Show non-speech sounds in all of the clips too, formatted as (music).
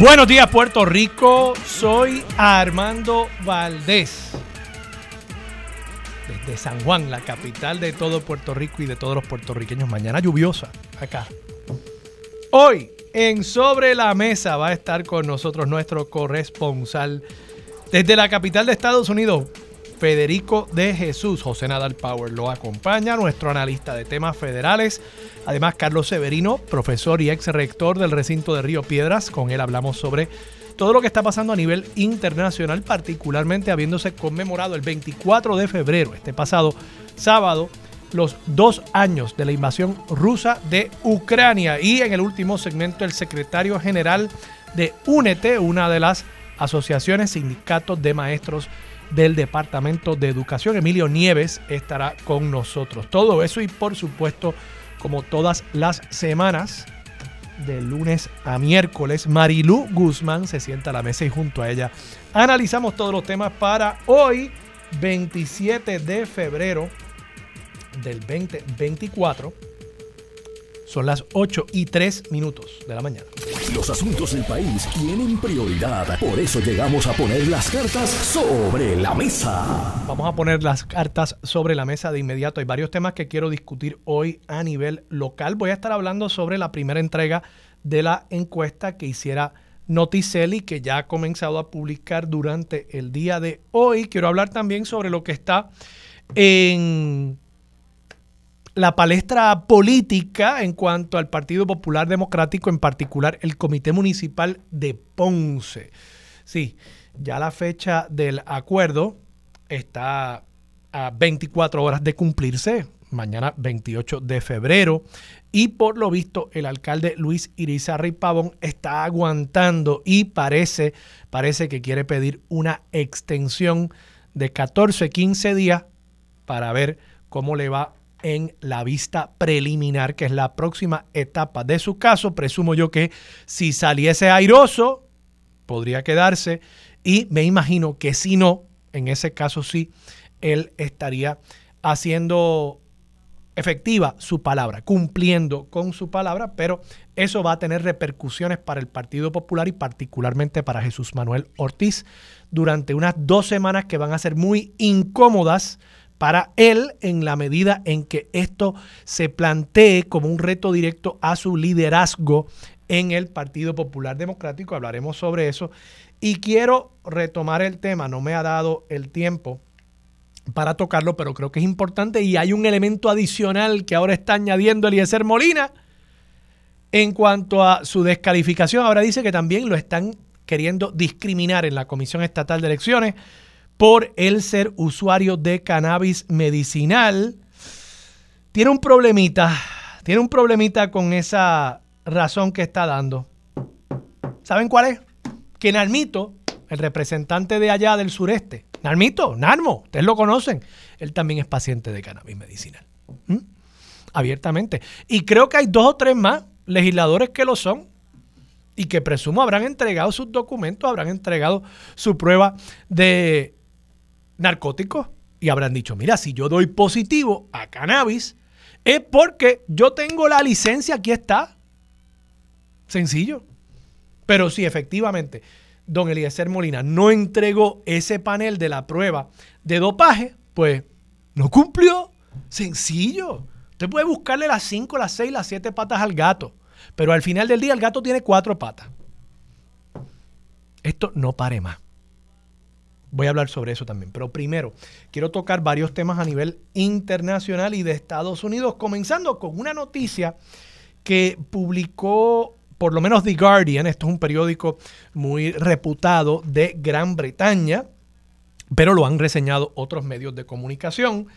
Buenos días Puerto Rico, soy Armando Valdés. Desde San Juan, la capital de todo Puerto Rico y de todos los puertorriqueños. Mañana lluviosa, acá. Hoy, en Sobre la Mesa, va a estar con nosotros nuestro corresponsal desde la capital de Estados Unidos, Federico de Jesús. José Nadal Power lo acompaña, nuestro analista de temas federales. Además, Carlos Severino, profesor y ex rector del recinto de Río Piedras. Con él hablamos sobre todo lo que está pasando a nivel internacional, particularmente habiéndose conmemorado el 24 de febrero, este pasado sábado, los dos años de la invasión rusa de Ucrania. Y en el último segmento, el secretario general de UNETE, una de las asociaciones, sindicatos de maestros del Departamento de Educación. Emilio Nieves estará con nosotros. Todo eso y por supuesto, como todas las semanas, de lunes a miércoles, Marilú Guzmán se sienta a la mesa y junto a ella analizamos todos los temas para hoy, 27 de febrero del 2024 son las 8 y 3 minutos de la mañana. Los asuntos del país tienen prioridad. Por eso llegamos a poner las cartas sobre la mesa. Vamos a poner las cartas sobre la mesa de inmediato. Hay varios temas que quiero discutir hoy a nivel local. Voy a estar hablando sobre la primera entrega de la encuesta que hiciera Noticeli, que ya ha comenzado a publicar durante el día de hoy. Quiero hablar también sobre lo que está en la palestra política en cuanto al Partido Popular Democrático, en particular el Comité Municipal de Ponce. Sí, ya la fecha del acuerdo está a 24 horas de cumplirse, mañana 28 de febrero, y por lo visto el alcalde Luis Irizarry Pavón está aguantando y parece, parece que quiere pedir una extensión de 14, 15 días para ver cómo le va en la vista preliminar, que es la próxima etapa de su caso. Presumo yo que si saliese airoso, podría quedarse. Y me imagino que si no, en ese caso sí, él estaría haciendo efectiva su palabra, cumpliendo con su palabra, pero eso va a tener repercusiones para el Partido Popular y particularmente para Jesús Manuel Ortiz durante unas dos semanas que van a ser muy incómodas para él en la medida en que esto se plantee como un reto directo a su liderazgo en el Partido Popular Democrático. Hablaremos sobre eso. Y quiero retomar el tema, no me ha dado el tiempo para tocarlo, pero creo que es importante y hay un elemento adicional que ahora está añadiendo Eliezer Molina en cuanto a su descalificación. Ahora dice que también lo están queriendo discriminar en la Comisión Estatal de Elecciones por el ser usuario de cannabis medicinal. Tiene un problemita, tiene un problemita con esa razón que está dando. ¿Saben cuál es? Que Narmito, el representante de allá del sureste, Narmito, Narmo, ustedes lo conocen, él también es paciente de cannabis medicinal. Abiertamente. Y creo que hay dos o tres más legisladores que lo son y que presumo habrán entregado sus documentos, habrán entregado su prueba de narcóticos y habrán dicho, mira, si yo doy positivo a cannabis, es porque yo tengo la licencia, aquí está. Sencillo. Pero si efectivamente don Eliezer Molina no entregó ese panel de la prueba de dopaje, pues no cumplió. Sencillo. Usted puede buscarle las 5, las 6, las 7 patas al gato, pero al final del día el gato tiene cuatro patas. Esto no pare más. Voy a hablar sobre eso también. Pero primero, quiero tocar varios temas a nivel internacional y de Estados Unidos, comenzando con una noticia que publicó por lo menos The Guardian, esto es un periódico muy reputado de Gran Bretaña, pero lo han reseñado otros medios de comunicación,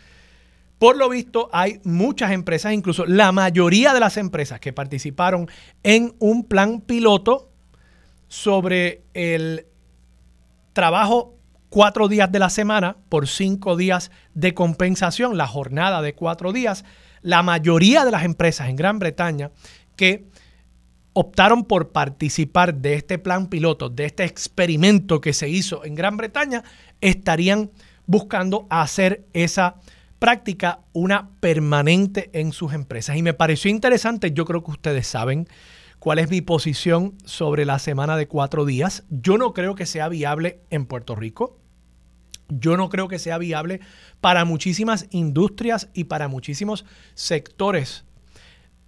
Por lo visto, hay muchas empresas, incluso la mayoría de las empresas que participaron en un plan piloto sobre el trabajo cuatro días de la semana por cinco días de compensación, la jornada de cuatro días. La mayoría de las empresas en Gran Bretaña que optaron por participar de este plan piloto, de este experimento que se hizo en Gran Bretaña, estarían buscando hacer esa práctica una permanente en sus empresas. Y me pareció interesante, yo creo que ustedes saben cuál es mi posición sobre la semana de cuatro días. Yo no creo que sea viable en Puerto Rico. Yo no creo que sea viable para muchísimas industrias y para muchísimos sectores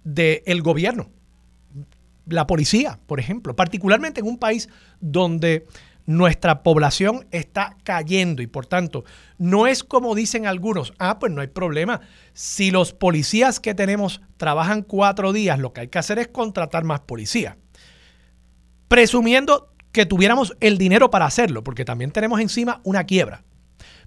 del gobierno. La policía, por ejemplo, particularmente en un país donde nuestra población está cayendo y por tanto no es como dicen algunos, ah, pues no hay problema. Si los policías que tenemos trabajan cuatro días, lo que hay que hacer es contratar más policías. Presumiendo que tuviéramos el dinero para hacerlo, porque también tenemos encima una quiebra.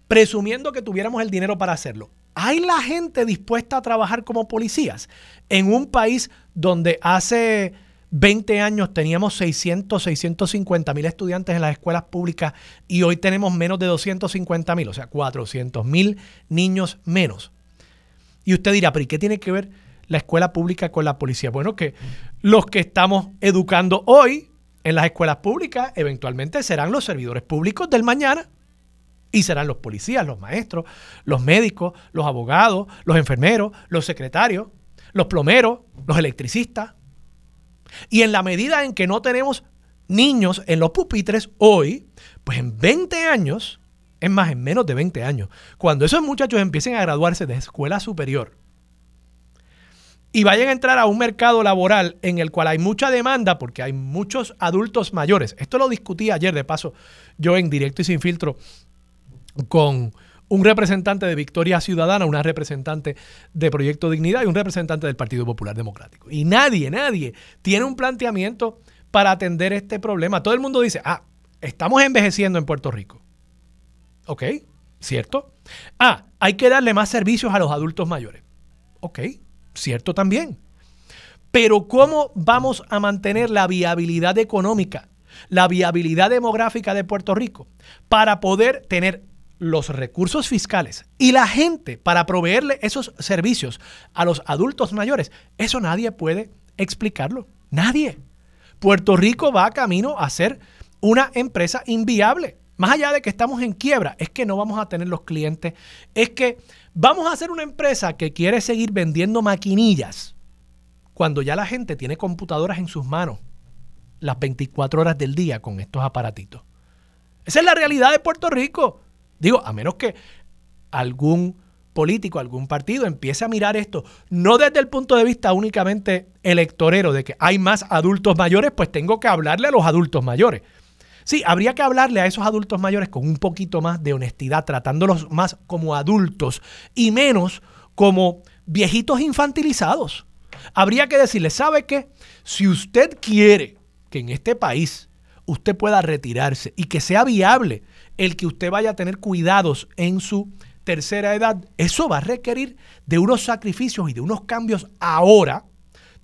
Presumiendo que tuviéramos el dinero para hacerlo. ¿Hay la gente dispuesta a trabajar como policías en un país donde hace 20 años teníamos 600, 650 mil estudiantes en las escuelas públicas y hoy tenemos menos de 250 mil, o sea, 400 mil niños menos. Y usted dirá, pero ¿y qué tiene que ver la escuela pública con la policía? Bueno, que los que estamos educando hoy en las escuelas públicas eventualmente serán los servidores públicos del mañana. Y serán los policías, los maestros, los médicos, los abogados, los enfermeros, los secretarios, los plomeros, los electricistas, y en la medida en que no tenemos niños en los pupitres hoy, pues en 20 años, es más, en menos de 20 años, cuando esos muchachos empiecen a graduarse de escuela superior y vayan a entrar a un mercado laboral en el cual hay mucha demanda porque hay muchos adultos mayores. Esto lo discutí ayer, de paso, yo en directo y sin filtro con un representante de Victoria Ciudadana, una representante de Proyecto Dignidad y un representante del Partido Popular Democrático. Y nadie, nadie tiene un planteamiento para atender este problema. Todo el mundo dice, ah, estamos envejeciendo en Puerto Rico. ¿Ok? ¿Cierto? Ah, hay que darle más servicios a los adultos mayores. Ok, cierto también. Pero ¿cómo vamos a mantener la viabilidad económica, la viabilidad demográfica de Puerto Rico para poder tener los recursos fiscales y la gente para proveerle esos servicios a los adultos mayores, eso nadie puede explicarlo. Nadie. Puerto Rico va camino a ser una empresa inviable. Más allá de que estamos en quiebra, es que no vamos a tener los clientes, es que vamos a ser una empresa que quiere seguir vendiendo maquinillas cuando ya la gente tiene computadoras en sus manos las 24 horas del día con estos aparatitos. Esa es la realidad de Puerto Rico. Digo, a menos que algún político, algún partido empiece a mirar esto, no desde el punto de vista únicamente electorero, de que hay más adultos mayores, pues tengo que hablarle a los adultos mayores. Sí, habría que hablarle a esos adultos mayores con un poquito más de honestidad, tratándolos más como adultos y menos como viejitos infantilizados. Habría que decirle, ¿sabe qué? Si usted quiere que en este país usted pueda retirarse y que sea viable el que usted vaya a tener cuidados en su tercera edad, eso va a requerir de unos sacrificios y de unos cambios ahora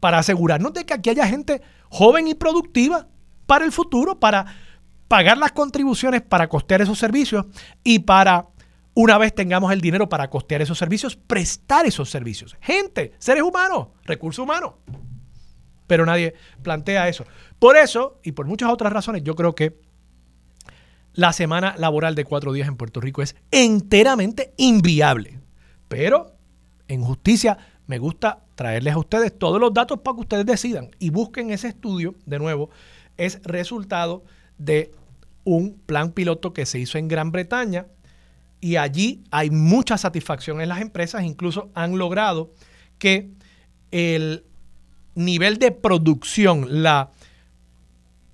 para asegurarnos de que aquí haya gente joven y productiva para el futuro, para pagar las contribuciones para costear esos servicios y para, una vez tengamos el dinero para costear esos servicios, prestar esos servicios. Gente, seres humanos, recursos humanos. Pero nadie plantea eso. Por eso, y por muchas otras razones, yo creo que la semana laboral de cuatro días en Puerto Rico es enteramente inviable. Pero en justicia me gusta traerles a ustedes todos los datos para que ustedes decidan y busquen ese estudio, de nuevo, es resultado de un plan piloto que se hizo en Gran Bretaña y allí hay mucha satisfacción en las empresas, incluso han logrado que el nivel de producción, la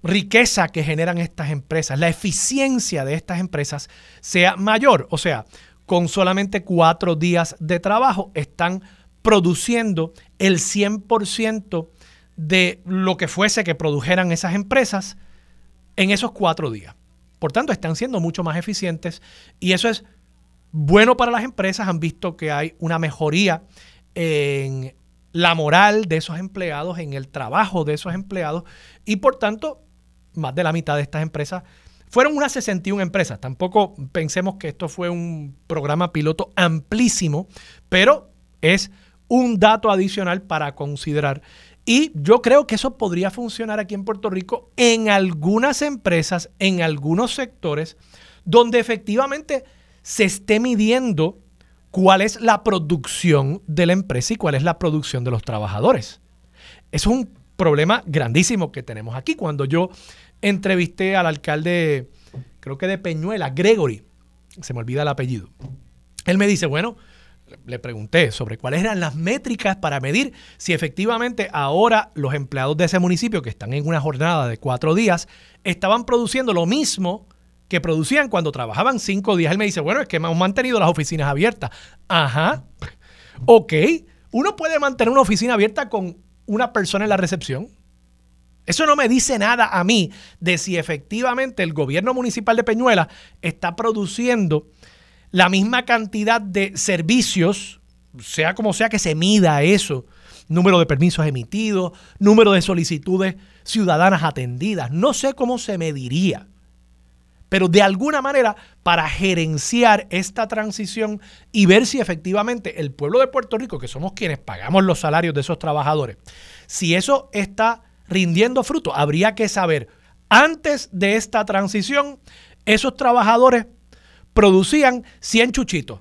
riqueza que generan estas empresas, la eficiencia de estas empresas sea mayor. O sea, con solamente cuatro días de trabajo están produciendo el 100% de lo que fuese que produjeran esas empresas en esos cuatro días. Por tanto, están siendo mucho más eficientes y eso es bueno para las empresas, han visto que hay una mejoría en la moral de esos empleados, en el trabajo de esos empleados y por tanto más de la mitad de estas empresas fueron unas 61 empresas. Tampoco pensemos que esto fue un programa piloto amplísimo, pero es un dato adicional para considerar. Y yo creo que eso podría funcionar aquí en Puerto Rico en algunas empresas, en algunos sectores, donde efectivamente se esté midiendo cuál es la producción de la empresa y cuál es la producción de los trabajadores. Es un problema grandísimo que tenemos aquí. Cuando yo entrevisté al alcalde, creo que de Peñuela, Gregory, se me olvida el apellido. Él me dice, bueno, le pregunté sobre cuáles eran las métricas para medir si efectivamente ahora los empleados de ese municipio que están en una jornada de cuatro días estaban produciendo lo mismo que producían cuando trabajaban cinco días. Él me dice, bueno, es que hemos mantenido las oficinas abiertas. Ajá. Ok. Uno puede mantener una oficina abierta con una persona en la recepción. Eso no me dice nada a mí de si efectivamente el gobierno municipal de Peñuela está produciendo la misma cantidad de servicios, sea como sea que se mida eso, número de permisos emitidos, número de solicitudes ciudadanas atendidas, no sé cómo se mediría. Pero de alguna manera, para gerenciar esta transición y ver si efectivamente el pueblo de Puerto Rico, que somos quienes pagamos los salarios de esos trabajadores, si eso está rindiendo fruto. Habría que saber, antes de esta transición, esos trabajadores producían 100 chuchitos.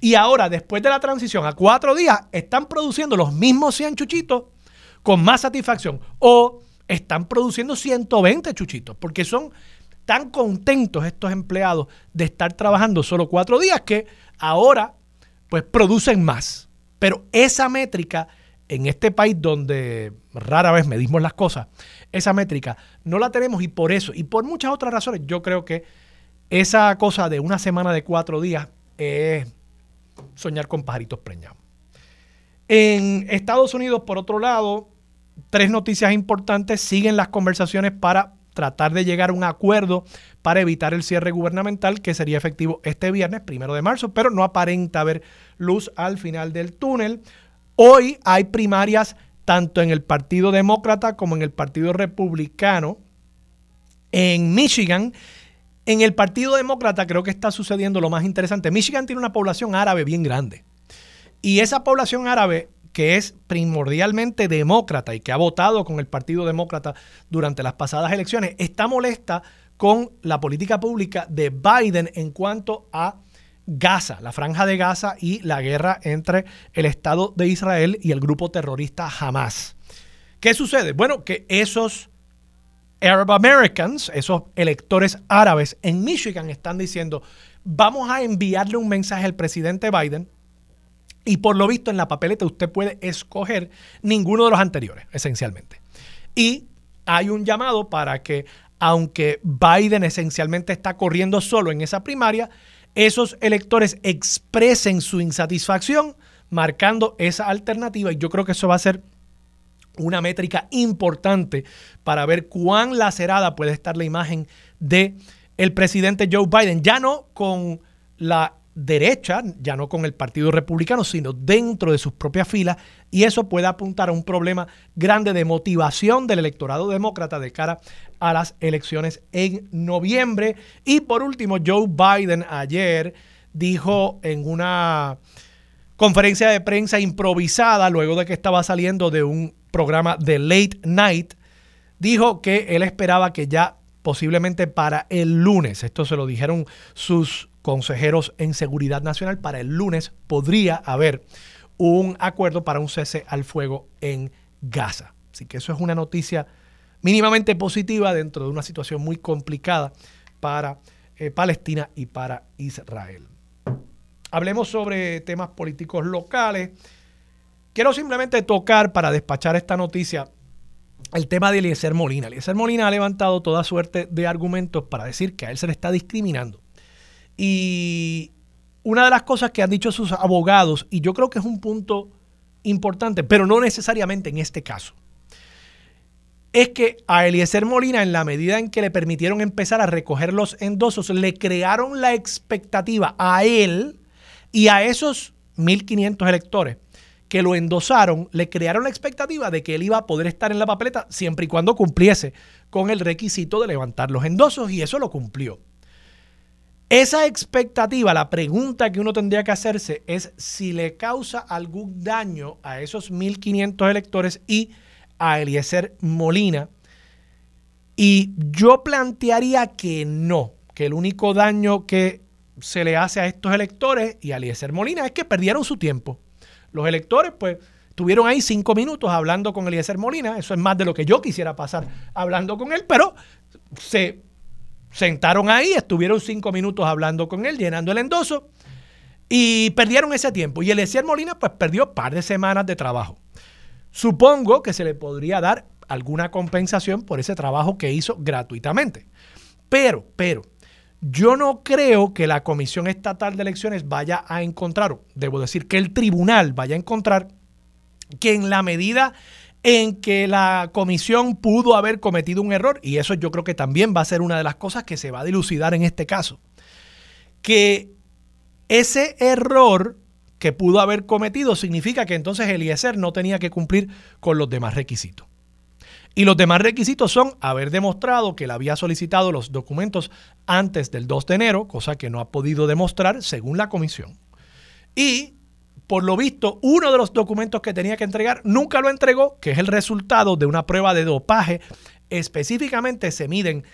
Y ahora, después de la transición, a cuatro días, están produciendo los mismos 100 chuchitos con más satisfacción. O están produciendo 120 chuchitos, porque son tan contentos estos empleados de estar trabajando solo cuatro días que ahora pues producen más. Pero esa métrica en este país donde rara vez medimos las cosas, esa métrica no la tenemos y por eso y por muchas otras razones yo creo que esa cosa de una semana de cuatro días es soñar con pajaritos preñados. En Estados Unidos, por otro lado, tres noticias importantes. Siguen las conversaciones para tratar de llegar a un acuerdo para evitar el cierre gubernamental que sería efectivo este viernes, primero de marzo, pero no aparenta haber luz al final del túnel. Hoy hay primarias tanto en el Partido Demócrata como en el Partido Republicano. En Michigan, en el Partido Demócrata creo que está sucediendo lo más interesante. Michigan tiene una población árabe bien grande. Y esa población árabe que es primordialmente demócrata y que ha votado con el Partido Demócrata durante las pasadas elecciones, está molesta con la política pública de Biden en cuanto a Gaza, la franja de Gaza y la guerra entre el Estado de Israel y el grupo terrorista Hamas. ¿Qué sucede? Bueno, que esos Arab Americans, esos electores árabes en Michigan están diciendo, vamos a enviarle un mensaje al presidente Biden y por lo visto en la papeleta usted puede escoger ninguno de los anteriores, esencialmente. Y hay un llamado para que, aunque Biden esencialmente está corriendo solo en esa primaria, esos electores expresen su insatisfacción marcando esa alternativa y yo creo que eso va a ser una métrica importante para ver cuán lacerada puede estar la imagen de el presidente Joe Biden, ya no con la derecha, ya no con el Partido Republicano, sino dentro de sus propias filas, y eso puede apuntar a un problema grande de motivación del electorado demócrata de cara a las elecciones en noviembre. Y por último, Joe Biden ayer dijo en una conferencia de prensa improvisada, luego de que estaba saliendo de un programa de Late Night, dijo que él esperaba que ya posiblemente para el lunes, esto se lo dijeron sus consejeros en seguridad nacional, para el lunes podría haber un acuerdo para un cese al fuego en Gaza. Así que eso es una noticia mínimamente positiva dentro de una situación muy complicada para eh, Palestina y para Israel. Hablemos sobre temas políticos locales. Quiero simplemente tocar para despachar esta noticia el tema de Eliezer Molina. Eliezer Molina ha levantado toda suerte de argumentos para decir que a él se le está discriminando y una de las cosas que han dicho sus abogados, y yo creo que es un punto importante, pero no necesariamente en este caso. es que a Eliezer Molina, en la medida en que le permitieron empezar a recoger los endosos, le crearon la expectativa a él y a esos 1.500 electores que lo endosaron, le crearon la expectativa de que él iba a poder estar en la papeleta siempre y cuando cumpliese con el requisito de levantar los endosos y eso lo cumplió. Esa expectativa, la pregunta que uno tendría que hacerse es si le causa algún daño a esos 1.500 electores y a Eliezer Molina. Y yo plantearía que no, que el único daño que se le hace a estos electores y a Eliezer Molina es que perdieron su tiempo. Los electores, pues, tuvieron ahí cinco minutos hablando con Eliezer Molina. Eso es más de lo que yo quisiera pasar hablando con él, pero se sentaron ahí, estuvieron cinco minutos hablando con él, llenando el endoso y perdieron ese tiempo. Y Eliezer Molina, pues, perdió un par de semanas de trabajo. Supongo que se le podría dar alguna compensación por ese trabajo que hizo gratuitamente. Pero, pero, yo no creo que la Comisión Estatal de Elecciones vaya a encontrar, debo decir que el tribunal vaya a encontrar que en la medida en que la comisión pudo haber cometido un error, y eso yo creo que también va a ser una de las cosas que se va a dilucidar en este caso, que ese error que pudo haber cometido significa que entonces Eliezer no tenía que cumplir con los demás requisitos. Y los demás requisitos son haber demostrado que él había solicitado los documentos antes del 2 de enero, cosa que no ha podido demostrar según la comisión. Y, por lo visto, uno de los documentos que tenía que entregar nunca lo entregó, que es el resultado de una prueba de dopaje. Específicamente se miden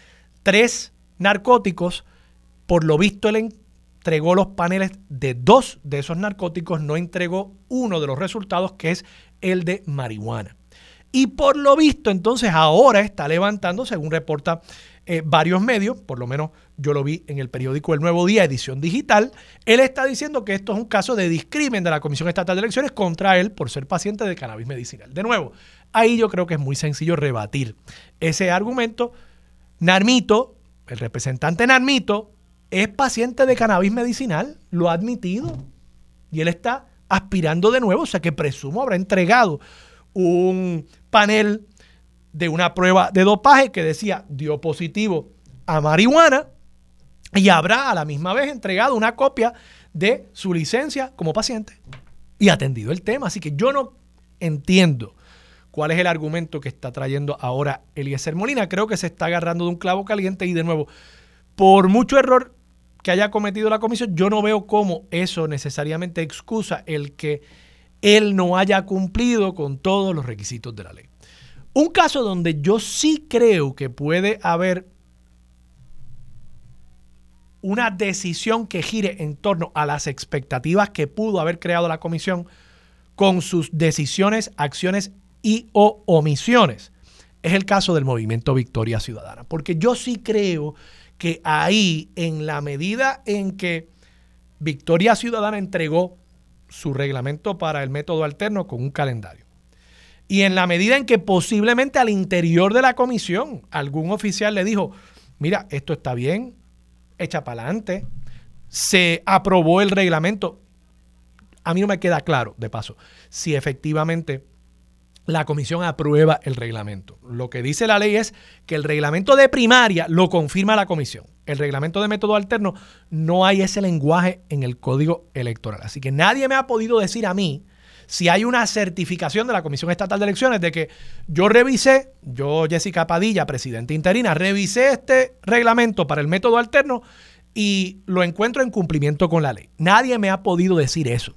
tres narcóticos. Por lo visto, él entregó los paneles de dos de esos narcóticos, no entregó uno de los resultados, que es el de marihuana. Y por lo visto, entonces ahora está levantando, según reporta eh, varios medios, por lo menos yo lo vi en el periódico El Nuevo Día, edición digital, él está diciendo que esto es un caso de discrimen de la Comisión Estatal de Elecciones contra él por ser paciente de cannabis medicinal. De nuevo, ahí yo creo que es muy sencillo rebatir ese argumento. Narmito, el representante Narmito, es paciente de cannabis medicinal, lo ha admitido. Y él está aspirando de nuevo, o sea que presumo habrá entregado un panel de una prueba de dopaje que decía dio positivo a marihuana y habrá a la misma vez entregado una copia de su licencia como paciente y atendido el tema. Así que yo no entiendo cuál es el argumento que está trayendo ahora Eliezer Molina. Creo que se está agarrando de un clavo caliente y de nuevo, por mucho error que haya cometido la comisión, yo no veo cómo eso necesariamente excusa el que él no haya cumplido con todos los requisitos de la ley. Un caso donde yo sí creo que puede haber una decisión que gire en torno a las expectativas que pudo haber creado la comisión con sus decisiones, acciones y o omisiones. Es el caso del movimiento Victoria Ciudadana, porque yo sí creo que ahí, en la medida en que Victoria Ciudadana entregó su reglamento para el método alterno con un calendario. Y en la medida en que posiblemente al interior de la comisión algún oficial le dijo, mira, esto está bien, echa para adelante, se aprobó el reglamento. A mí no me queda claro, de paso, si efectivamente la comisión aprueba el reglamento. Lo que dice la ley es que el reglamento de primaria lo confirma la comisión. El reglamento de método alterno no hay ese lenguaje en el código electoral. Así que nadie me ha podido decir a mí si hay una certificación de la Comisión Estatal de Elecciones de que yo revisé, yo Jessica Padilla, presidenta interina, revisé este reglamento para el método alterno y lo encuentro en cumplimiento con la ley. Nadie me ha podido decir eso.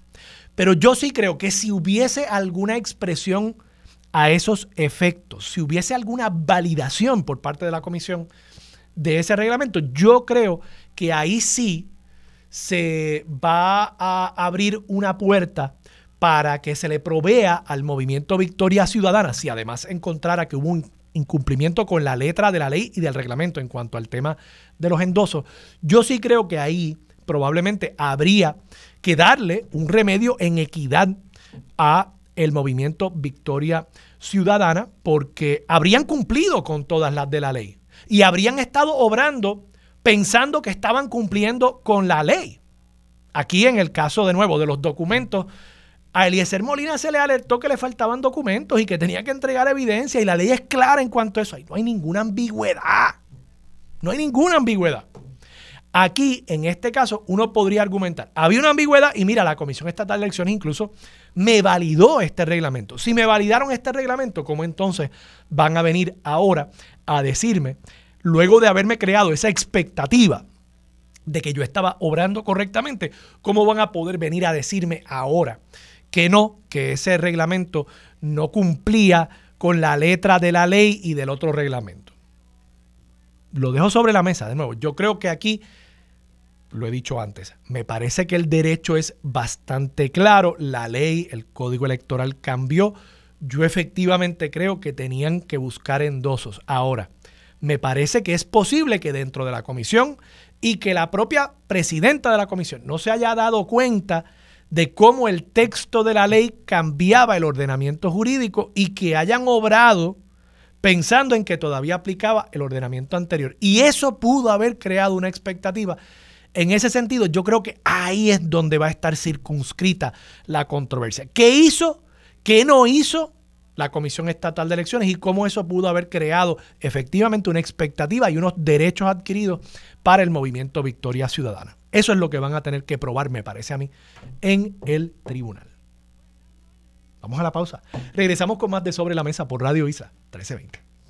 Pero yo sí creo que si hubiese alguna expresión a esos efectos, si hubiese alguna validación por parte de la comisión de ese reglamento, yo creo que ahí sí se va a abrir una puerta para que se le provea al movimiento Victoria Ciudadana, si además encontrara que hubo un incumplimiento con la letra de la ley y del reglamento en cuanto al tema de los endosos, yo sí creo que ahí probablemente habría que darle un remedio en equidad a el movimiento Victoria Ciudadana porque habrían cumplido con todas las de la ley y habrían estado obrando pensando que estaban cumpliendo con la ley. Aquí en el caso de nuevo de los documentos A Eliezer Molina se le alertó que le faltaban documentos y que tenía que entregar evidencia y la ley es clara en cuanto a eso. Ahí no hay ninguna ambigüedad. No hay ninguna ambigüedad. Aquí, en este caso, uno podría argumentar, había una ambigüedad y mira, la Comisión Estatal de Elecciones incluso me validó este reglamento. Si me validaron este reglamento, ¿cómo entonces van a venir ahora a decirme, luego de haberme creado esa expectativa de que yo estaba obrando correctamente, cómo van a poder venir a decirme ahora que no, que ese reglamento no cumplía con la letra de la ley y del otro reglamento. Lo dejo sobre la mesa de nuevo. Yo creo que aquí, lo he dicho antes, me parece que el derecho es bastante claro, la ley, el código electoral cambió. Yo efectivamente creo que tenían que buscar endosos. Ahora, me parece que es posible que dentro de la comisión y que la propia presidenta de la comisión no se haya dado cuenta de cómo el texto de la ley cambiaba el ordenamiento jurídico y que hayan obrado pensando en que todavía aplicaba el ordenamiento anterior. Y eso pudo haber creado una expectativa. En ese sentido, yo creo que ahí es donde va a estar circunscrita la controversia. ¿Qué hizo? ¿Qué no hizo? la Comisión Estatal de Elecciones y cómo eso pudo haber creado efectivamente una expectativa y unos derechos adquiridos para el movimiento Victoria Ciudadana. Eso es lo que van a tener que probar, me parece a mí, en el tribunal. Vamos a la pausa. Regresamos con más de Sobre la Mesa por Radio Isa 1320.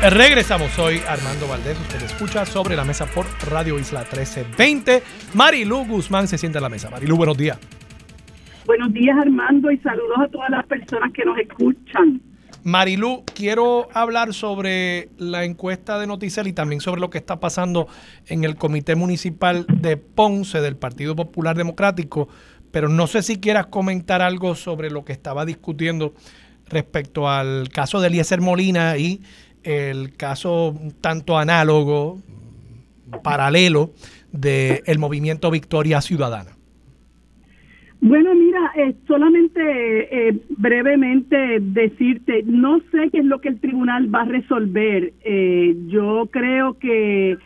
Regresamos, soy Armando Valdés, usted escucha sobre la mesa por Radio Isla 1320. Marilu Guzmán se siente a la mesa. Marilu, buenos días. Buenos días Armando y saludos a todas las personas que nos escuchan. Marilu, quiero hablar sobre la encuesta de Noticel y también sobre lo que está pasando en el Comité Municipal de Ponce del Partido Popular Democrático, pero no sé si quieras comentar algo sobre lo que estaba discutiendo respecto al caso de Eliezer Molina y el caso tanto análogo, paralelo, del movimiento Victoria Ciudadana. Bueno, mira, eh, solamente eh, brevemente decirte, no sé qué es lo que el tribunal va a resolver. Eh, yo creo que,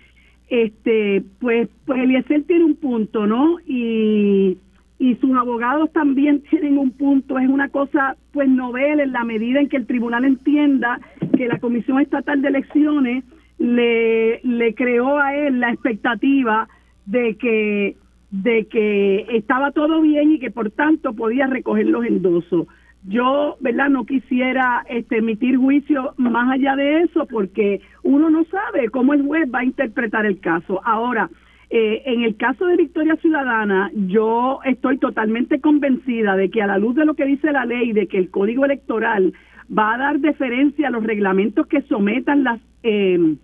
este, pues, pues Eliezer tiene un punto, ¿no? Y, y sus abogados también (laughs) tienen un punto. Es una cosa, pues, novel en la medida en que el tribunal entienda que la Comisión Estatal de Elecciones le, le creó a él la expectativa de que de que estaba todo bien y que por tanto podía recoger los endosos. Yo, ¿verdad? No quisiera este, emitir juicio más allá de eso porque uno no sabe cómo el juez va a interpretar el caso. Ahora, eh, en el caso de Victoria Ciudadana, yo estoy totalmente convencida de que a la luz de lo que dice la ley, de que el Código Electoral va a dar deferencia a los reglamentos que sometan las... Eh,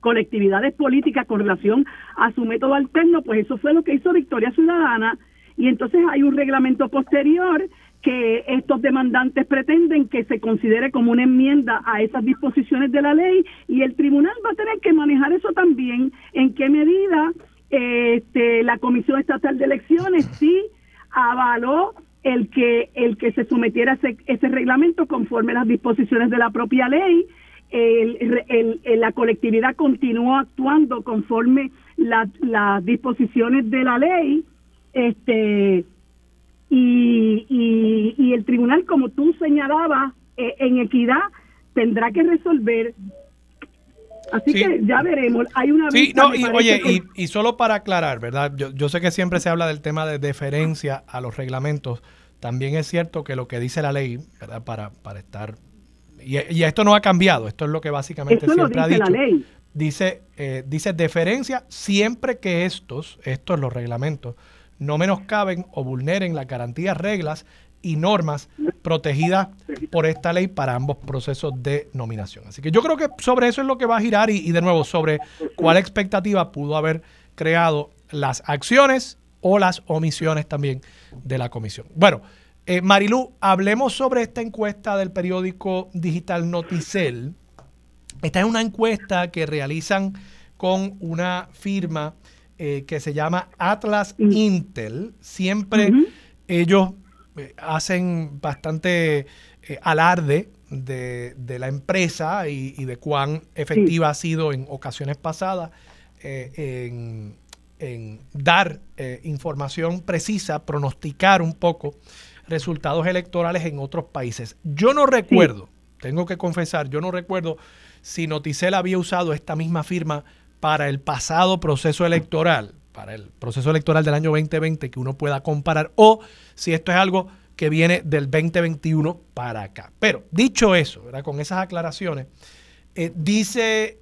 colectividades políticas con relación a su método alterno, pues eso fue lo que hizo Victoria Ciudadana. Y entonces hay un reglamento posterior que estos demandantes pretenden que se considere como una enmienda a esas disposiciones de la ley y el tribunal va a tener que manejar eso también, en qué medida este, la Comisión Estatal de Elecciones sí avaló el que el que se sometiera ese, ese reglamento conforme las disposiciones de la propia ley. La colectividad continuó actuando conforme las disposiciones de la ley este y, y, el tribunal como tú señalabas eh, en equidad tendrá que resolver Así que ya veremos. Hay una sí, no, y, oye, y, y, solo para aclarar, ¿verdad? Yo, yo sé que siempre se habla del tema de deferencia a los reglamentos. También es cierto que lo que dice la ley, ¿verdad? Para, para estar y, esto no ha cambiado, esto es lo que básicamente siempre ha dicho. Dice, eh, dice deferencia siempre que estos, estos los reglamentos, no menoscaben o vulneren las garantías, reglas y normas protegidas por esta ley para ambos procesos de nominación. Así que yo creo que sobre eso es lo que va a girar y, y de nuevo sobre cuál expectativa pudo haber creado las acciones o las omisiones también de la comisión. Bueno, eh, Marilu, hablemos sobre esta encuesta del periódico digital Noticel Esta es una encuesta que realizan con una firma eh, que se llama Atlas. Intel. Siempre ellos hacen bastante eh, alarde de, la empresa y, de cuán efectiva ha sido en ocasiones pasadas en, dar información precisa, pronosticar un poco resultados electorales en otros países. Yo no recuerdo, tengo que confesar, yo no recuerdo si Noticel había usado esta misma firma para el pasado proceso electoral, para el proceso electoral del año 2020 que uno pueda comparar, o si esto es algo que viene del 2021 para acá. Pero dicho eso, con esas aclaraciones, eh, dice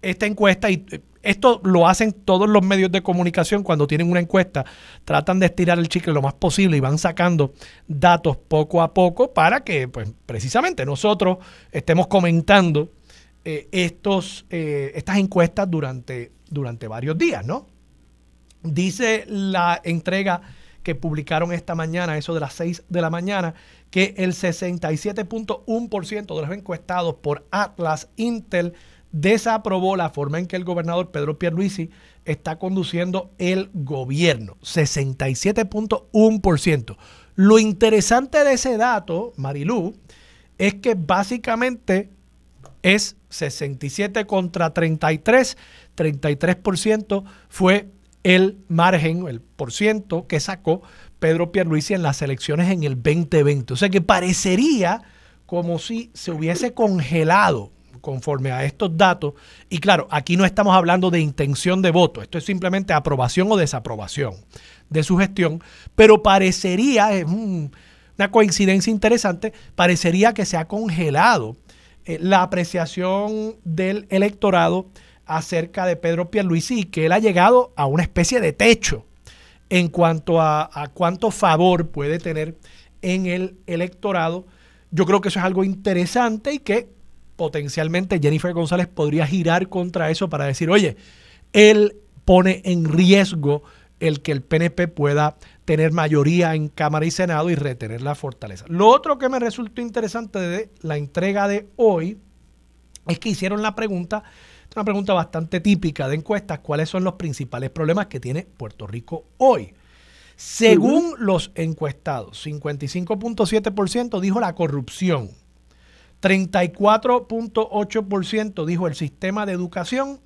esta encuesta, y eh, esto lo hacen todos los medios de comunicación cuando tienen una encuesta, tratan de estirar el chicle lo más posible y van sacando datos poco a poco para que, pues, precisamente nosotros estemos comentando eh, estos, estas encuestas durante, durante varios días, ¿no? Dice la entrega que publicaron esta mañana, eso de las 6 de la mañana, que el 67.1% de los encuestados por Atlas Intel desaprobó la forma en que el gobernador Pedro Pierluisi está conduciendo el gobierno. 67.1%. Lo interesante de ese dato, Marilú, es que básicamente es 67 contra 33. 33% fue el margen, el por ciento que sacó Pedro Pierluisi en las elecciones en el 2020. O sea que parecería como si se hubiese congelado conforme a estos datos. Y claro, aquí no estamos hablando de intención de voto, esto es simplemente aprobación o desaprobación de su gestión, pero parecería, es una coincidencia interesante, parecería que se ha congelado eh, la apreciación del electorado acerca de Pedro Pierluisi y que él ha llegado a una especie de techo en cuanto a, cuánto favor puede tener en el electorado. Yo creo que eso es algo interesante y que potencialmente Jennifer González podría girar contra eso para decir, oye, él pone en riesgo el que el PNP pueda tener mayoría en Cámara y Senado y retener la fortaleza. Lo otro que me resultó interesante de la entrega de hoy es que hicieron la pregunta, una pregunta bastante típica de encuestas, cuáles son los principales problemas que tiene Puerto Rico hoy. Según los encuestados, 55.7% dijo la corrupción, 34.8% dijo el sistema de educación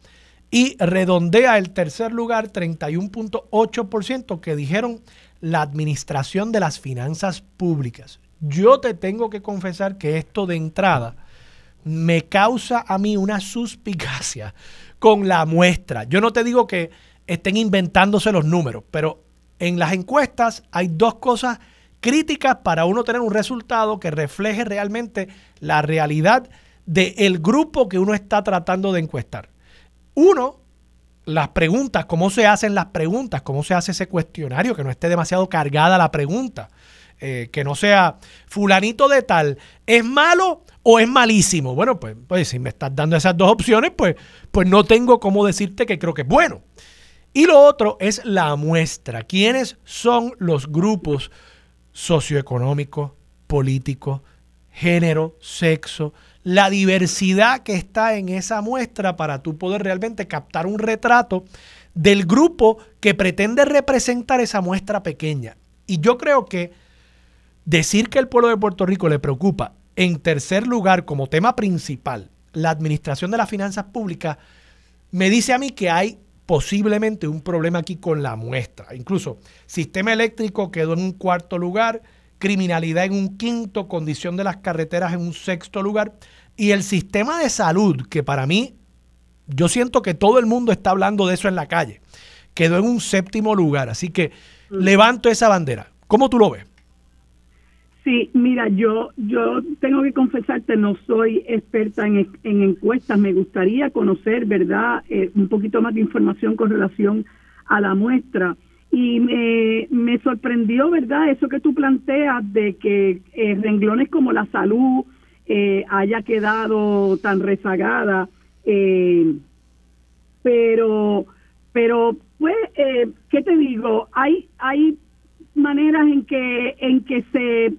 y redondea el tercer lugar 31.8% que dijeron la administración de las finanzas públicas. Yo te tengo que confesar que esto de entrada me causa a mí una suspicacia con la muestra. Yo no te digo que estén inventándose los números, pero en las encuestas hay dos cosas críticas para uno tener un resultado que refleje realmente la realidad del grupo que uno está tratando de encuestar. Uno, las preguntas, cómo se hacen las preguntas, cómo se hace ese cuestionario, que no esté demasiado cargada la pregunta, eh, que no sea fulanito de tal, ¿es malo o es malísimo? Bueno, pues, pues si me estás dando esas dos opciones, pues, pues no tengo cómo decirte que creo que es bueno. Y lo otro es la muestra. ¿Quiénes son los grupos socioeconómicos, políticos, género, sexo, la diversidad que está en esa muestra para tú poder realmente captar un retrato del grupo que pretende representar esa muestra pequeña. Y yo creo que decir que el pueblo de Puerto Rico le preocupa en tercer lugar como tema principal la administración de las finanzas públicas, me dice a mí que hay posiblemente un problema aquí con la muestra. Incluso sistema eléctrico quedó en un cuarto lugar, criminalidad en un quinto, condición de las carreteras en un sexto lugar y el sistema de salud, que para mí, yo siento que todo el mundo está hablando de eso en la calle, quedó en un séptimo lugar. Así que levanto esa bandera. ¿Cómo tú lo ves? Sí, mira, yo yo tengo que confesarte, no soy experta en, encuestas. Me gustaría conocer, ¿verdad?, eh, un poquito más de información con relación a la muestra. Y me, me sorprendió, ¿verdad?, eso que tú planteas de que eh, renglones como la salud eh, haya quedado tan rezagada. Eh, pero, pero, pues, eh, ¿qué te digo? Hay, hay maneras en que, en que se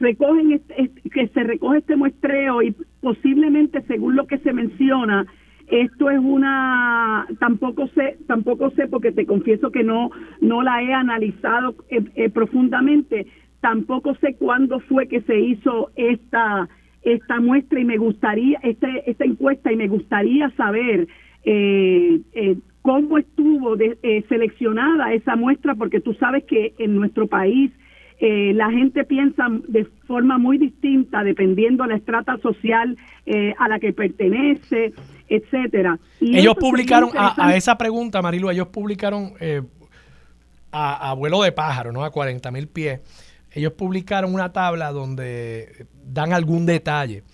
recogen este, que se recoge este muestreo y posiblemente, según lo que se menciona, esto es una, tampoco sé, tampoco sé porque te confieso que no, no la he analizado eh, eh, profundamente. Tampoco sé cuándo fue que se hizo esta esta muestra y me gustaría este, esta encuesta y me gustaría saber eh, cómo estuvo seleccionada esa muestra porque tú sabes que en nuestro país eh, la gente piensa de forma muy distinta dependiendo de la estrata social eh, a la que pertenece, etcétera. ellos publicaron, a, esa pregunta, Marilu, ellos publicaron eh, a, vuelo de pájaro, ¿no? A 40 mil pies. Ellos publicaron una tabla donde dan algún detalle.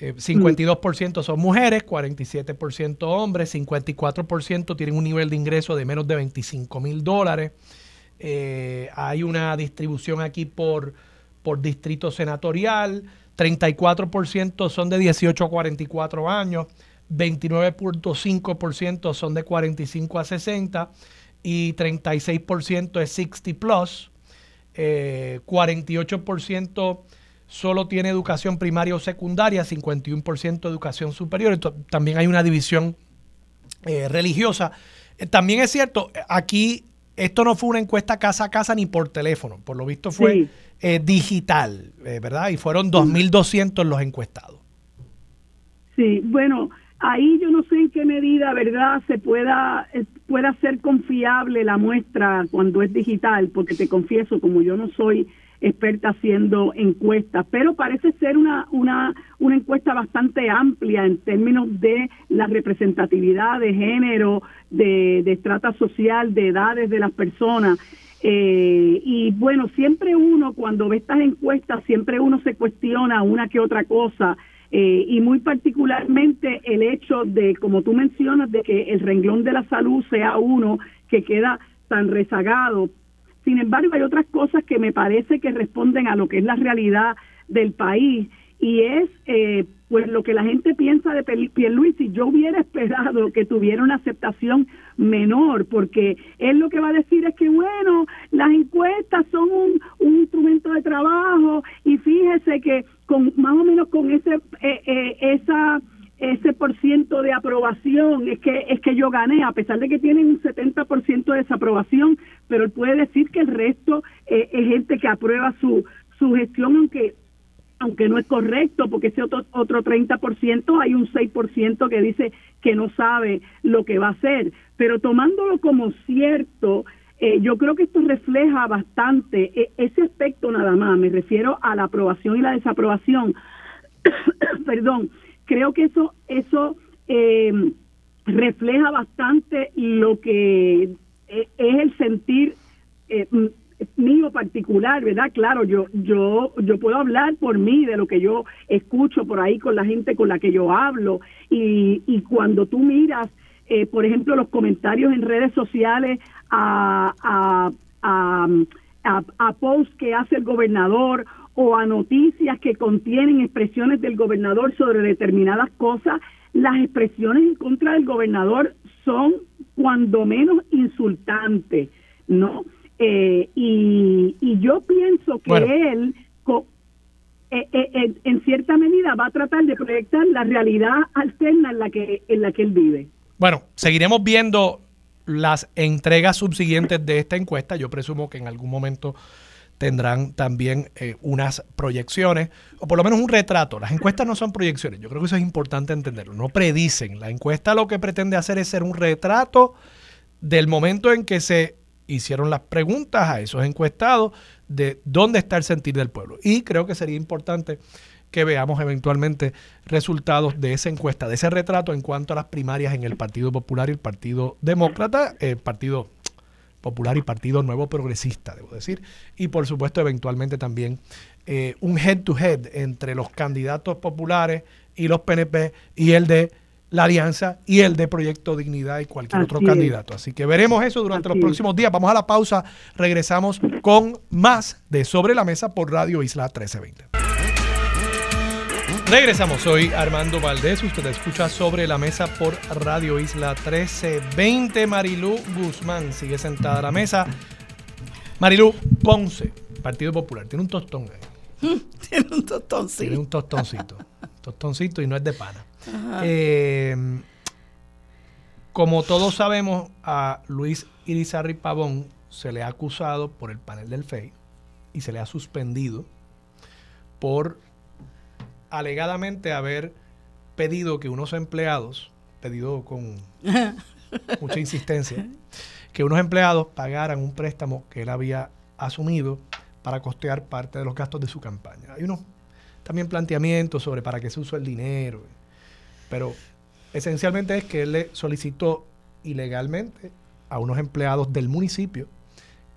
52% son mujeres, 47% hombres, 54% tienen un nivel de ingreso de menos de 25 mil dólares. Eh, hay una distribución aquí por, por distrito senatorial. 34% son de 18 a 44 años. 29.5% son de 45 a 60 y 36% es 60 plus. 48% eh, solo tiene educación primaria o secundaria, 51% educación superior. también hay una división eh, religiosa. también es cierto, aquí esto no fue una encuesta casa a casa ni por teléfono, por lo visto fue eh, digital, eh, ¿verdad? Y fueron 2.200 los encuestados. Sí, bueno, ahí yo no sé en qué medida, ¿verdad?, se pueda, eh, pueda ser confiable la muestra cuando es digital, porque te confieso, como yo no soy experta haciendo encuestas, pero parece ser una, una, una encuesta bastante amplia en términos de la representatividad de género, de, de estrata social, de edades de las personas. Eh, y bueno, siempre uno, cuando ve estas encuestas, siempre uno se cuestiona una que otra cosa. Eh, y muy particularmente el hecho de, como tú mencionas, de que el renglón de la salud sea uno que queda tan rezagado sin embargo, hay otras cosas que me parece que responden a lo que es la realidad del país y es eh, pues lo que la gente piensa de Pierluisi. Yo hubiera esperado que tuviera una aceptación menor, porque él lo que va a decir es que, bueno, las encuestas son un, instrumento de trabajo y fíjese que con más o menos con ese eh, eh, esa ese por ciento de aprobación es que es que yo gané a pesar de que tienen un 70% de desaprobación pero él puede decir que el resto eh, es gente que aprueba su su gestión aunque aunque no es correcto porque ese otro otro 30% hay un 6% que dice que no sabe lo que va a hacer. Pero tomándolo como cierto eh, yo creo que esto refleja bastante eh, ese aspecto nada más. Me refiero a la aprobación y la desaprobación. (coughs) Perdón creo que eso eso eh, refleja bastante lo que eh, es el sentir eh, mío particular, ¿verdad? Claro, yo yo yo puedo hablar por mí de lo que yo escucho por ahí con la gente con la que yo hablo y, y cuando tú miras, por ejemplo, los comentarios en redes sociales a, a, a, a, a posts que hace el gobernador o a noticias que contienen expresiones del gobernador sobre determinadas cosas, las expresiones en contra del gobernador son cuando menos insultantes, ¿no? Eh, y, yo pienso que él, eh, eh, en cierta medida, va a tratar de proyectar la realidad alterna en la que, en la que él vive. Bueno, seguiremos viendo las entregas subsiguientes de esta encuesta. Yo presumo que en algún momento tendrán también eh, unas proyecciones, o por lo menos un retrato. Las encuestas no son proyecciones, yo creo que eso es importante entenderlo, no predicen. La encuesta lo que pretende hacer es ser un retrato del momento en que se hicieron las preguntas a esos encuestados de dónde está el sentir del pueblo. Y creo que sería importante que veamos eventualmente resultados de esa encuesta, de ese retrato en cuanto a las primarias en el Partido Popular y el Partido Demócrata, el Partido Popular y Partido Nuevo Progresista, debo decir, y por supuesto eventualmente también eh, un head-to-head entre los candidatos populares y los PNP y el de la alianza y el de Proyecto Dignidad y cualquier otro candidato. Así que veremos eso durante los próximos días. Vamos a la pausa, regresamos con más de Sobre la Mesa por Radio Isla 1320. Regresamos, soy Armando Valdés, usted escucha sobre la mesa por Radio Isla 1320. Marilú Guzmán sigue sentada a la mesa. Marilú Ponce, Partido Popular, tiene un tostón ahí. (laughs) Tiene un tostoncito. Tiene un tostoncito. tostoncito y no es de pana. Eh, como todos sabemos, a Luis Irizarry Pavón se le ha acusado por el panel del FEI y se le ha suspendido por alegadamente haber pedido que unos empleados, pedido con (laughs) mucha insistencia, que unos empleados pagaran un préstamo que él había asumido para costear parte de los gastos de su campaña. Hay unos también planteamientos sobre para qué se usó el dinero, pero esencialmente es que él le solicitó ilegalmente a unos empleados del municipio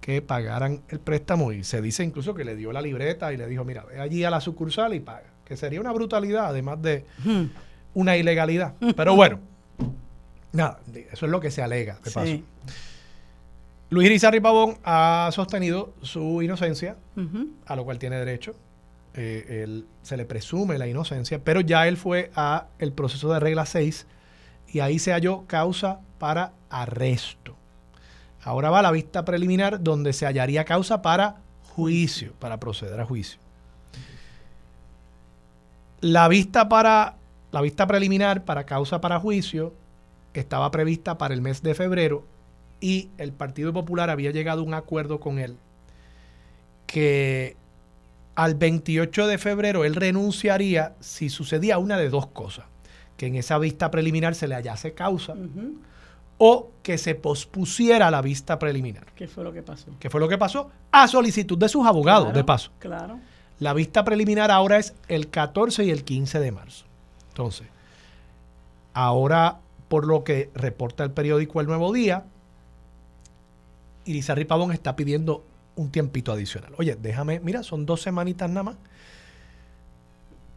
que pagaran el préstamo y se dice incluso que le dio la libreta y le dijo, mira, ve allí a la sucursal y paga, que sería una brutalidad además de una ilegalidad. Pero bueno, nada, eso es lo que se alega, de paso. Luis Irizarry Pavón ha sostenido su inocencia, a lo cual tiene derecho. Eh, se le presume la inocencia, pero ya él fue a el proceso de regla 6 y ahí se halló causa para arresto. Ahora va a la vista preliminar donde se hallaría causa para juicio, para proceder a juicio. La vista para la vista preliminar para causa para juicio estaba prevista para el mes de febrero y el Partido Popular había llegado a un acuerdo con él que al 28 de febrero él renunciaría si sucedía una de dos cosas, que en esa vista preliminar se le hallase causa o que se pospusiera la vista preliminar. ¿Qué fue lo que pasó? ¿Qué fue lo que pasó? A solicitud de sus abogados, de paso. Claro. La vista preliminar ahora es el 14 y el 15 de marzo. Entonces, ahora, por lo que reporta el periódico El Nuevo Día, Irizarry Pavón está pidiendo un tiempito adicional. Oye, déjame, mira, son dos semanitas nada más.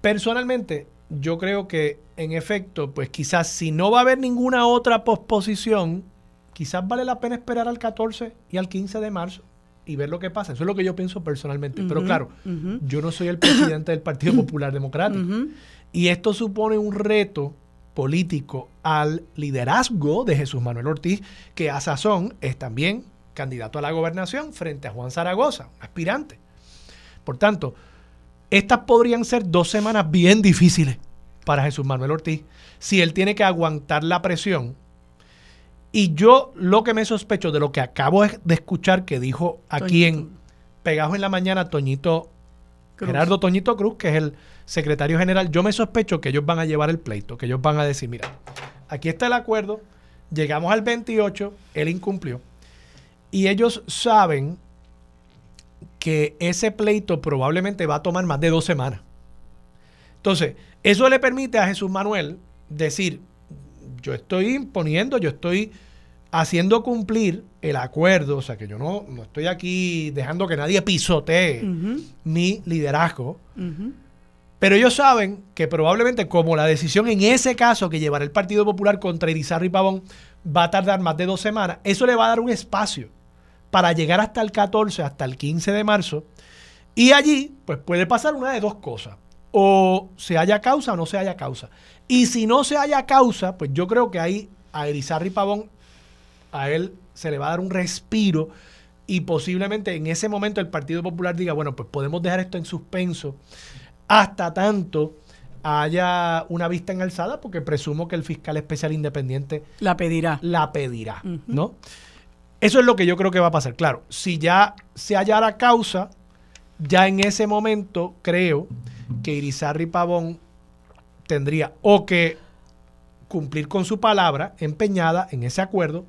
Personalmente, yo creo que en efecto, pues quizás si no va a haber ninguna otra posposición, quizás vale la pena esperar al 14 y al 15 de marzo y ver lo que pasa. Eso es lo que yo pienso personalmente. Pero claro, yo no soy el presidente del Partido (coughs) Popular Democrático. Y esto supone un reto político al liderazgo de Jesús Manuel Ortiz, que a sazón es también candidato a la gobernación frente a Juan Zaragoza, aspirante. Por tanto, estas podrían ser dos semanas bien difíciles para Jesús Manuel Ortiz si él tiene que aguantar la presión. Y yo lo que me sospecho de lo que acabo de escuchar que dijo aquí en Pegajo en la Mañana Toñito, Gerardo Toñito Cruz, que es el secretario general, yo me sospecho que ellos van a llevar el pleito, que ellos van a decir, mira, aquí está el acuerdo, llegamos al 28, él incumplió y ellos saben que ese pleito probablemente va a tomar más de dos semanas. Entonces, eso le permite a Jesús Manuel decir, yo estoy imponiendo, yo estoy haciendo cumplir el acuerdo, o sea que yo no, no estoy aquí dejando que nadie pisotee mi liderazgo, pero ellos saben que probablemente como la decisión en ese caso que llevará el Partido Popular contra Irizarry Pavón va a tardar más de dos semanas, eso le va a dar un espacio para llegar hasta el 14, hasta el 15 de marzo. Y allí, pues puede pasar una de dos cosas. O se haya causa o no se haya causa. Y si no se haya causa, pues yo creo que ahí a Erizarri Pavón, a él se le va a dar un respiro y posiblemente en ese momento el Partido Popular diga, bueno, pues podemos dejar esto en suspenso hasta tanto haya una vista en alzada, porque presumo que el fiscal especial independiente la pedirá. La pedirá, ¿no? Eso es lo que yo creo que va a pasar. Claro, si ya se hallara causa, ya en ese momento creo que Irizarry Pavón tendría o que cumplir con su palabra empeñada en ese acuerdo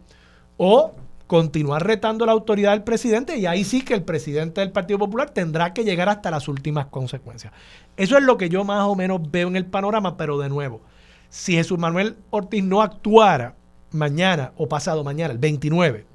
o continuar retando la autoridad del presidente y ahí sí que el presidente del Partido Popular tendrá que llegar hasta las últimas consecuencias. Eso es lo que yo más o menos veo en el panorama, pero de nuevo, si Jesús Manuel Ortiz no actuara mañana o pasado mañana, el 29,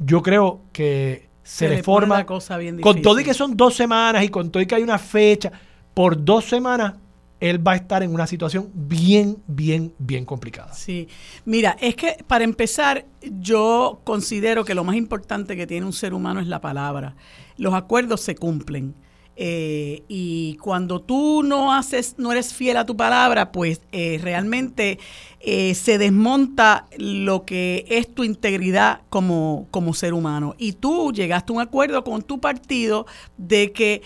yo creo que se, le, forma cosa bien con todo y que son dos semanas y con todo y que hay una fecha, por dos semanas él va a estar en una situación bien, bien, bien complicada. Sí, mira, es que para empezar, yo considero que lo más importante que tiene un ser humano es la palabra. Los acuerdos se cumplen. Eh, y cuando tú no haces, no eres fiel a tu palabra, pues eh, realmente eh, se desmonta lo que es tu integridad como, como ser humano. Y tú llegaste a un acuerdo con tu partido de que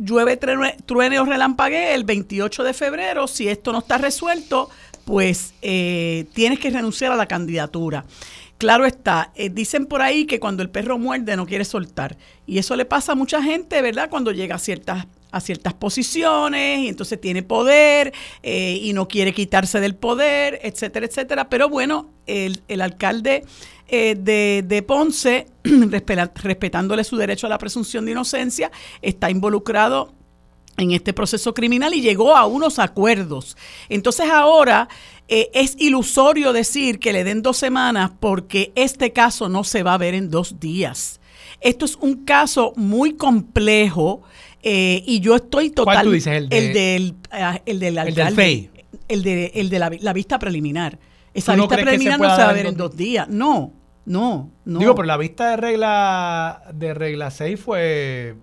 llueve, truene, o relampague el 28 de febrero, si esto no está resuelto, pues eh, tienes que renunciar a la candidatura. Claro está, eh, dicen por ahí que cuando el perro muerde no quiere soltar. Y eso le pasa a mucha gente, ¿verdad? Cuando llega a ciertas a ciertas posiciones y entonces tiene poder eh, y no quiere quitarse del poder, etcétera, etcétera. Pero bueno, el, el alcalde eh, de, de, Ponce, (clears throat) respetándole su derecho a la presunción de inocencia, está involucrado en este proceso criminal y llegó a unos acuerdos. Entonces ahora eh, es ilusorio decir que le den dos semanas porque este caso no se va a ver en dos días. Esto es un caso muy complejo eh, y yo estoy total. ¿Cuál tú dices? El, del, ah, el del alcalde. El, de, el de la, vista preliminar. Esa vista preliminar no se va a ver en dos días. No, no, no. Digo, pero la vista de regla de regla 6 fue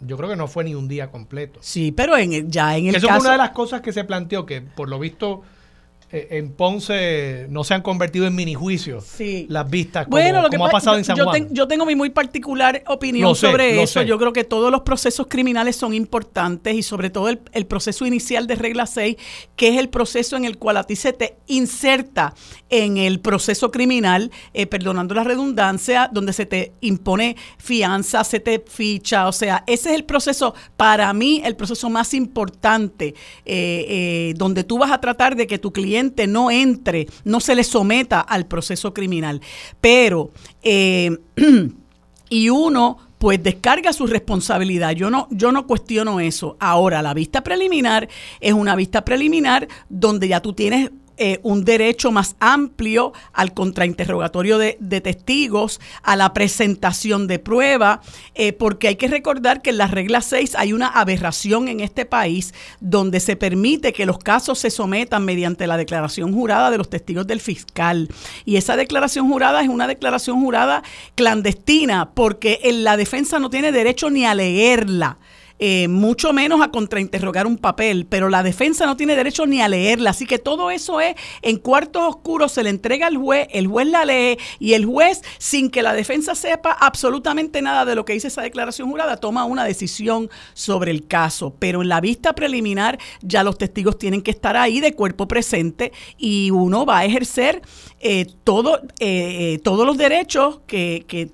yo creo que no fue ni un día completo. Sí, pero en ya en el eso caso... Eso una de las cosas que se planteó, que por lo visto en Ponce no se han convertido en mini juicios las vistas como, bueno, lo que ha pasado en San Juan. yo tengo mi muy particular opinión sobre eso. Yo creo que todos los procesos criminales son importantes y sobre todo el, proceso inicial de regla 6, que es el proceso en el cual a ti se te inserta en el proceso criminal, eh, perdonando la redundancia, donde se te impone fianza, se te ficha, o sea, ese es el proceso, para mí, el proceso más importante, eh, donde tú vas a tratar de que tu cliente no entre, no se le someta al proceso criminal. Pero, eh, (clears throat) y uno pues descarga su responsabilidad. Yo no, yo no cuestiono eso. Ahora, la vista preliminar es una vista preliminar donde ya tú tienes eh, un derecho más amplio al contrainterrogatorio de, testigos, a la presentación de prueba, eh, porque hay que recordar que en la regla 6 hay una aberración en este país donde se permite que los casos se sometan mediante la declaración jurada de los testigos del fiscal. Y esa declaración jurada es una declaración jurada clandestina porque la defensa no tiene derecho ni a leerla. Eh, mucho menos a contrainterrogar un papel, pero la defensa no tiene derecho ni a leerla, así que todo eso es en cuartos oscuros, se le entrega al juez, el juez la lee y el juez, sin que la defensa sepa absolutamente nada de lo que dice esa declaración jurada, toma una decisión sobre el caso, pero en la vista preliminar ya los testigos tienen que estar ahí de cuerpo presente y uno va a ejercer eh, todo, eh, todos los derechos que, que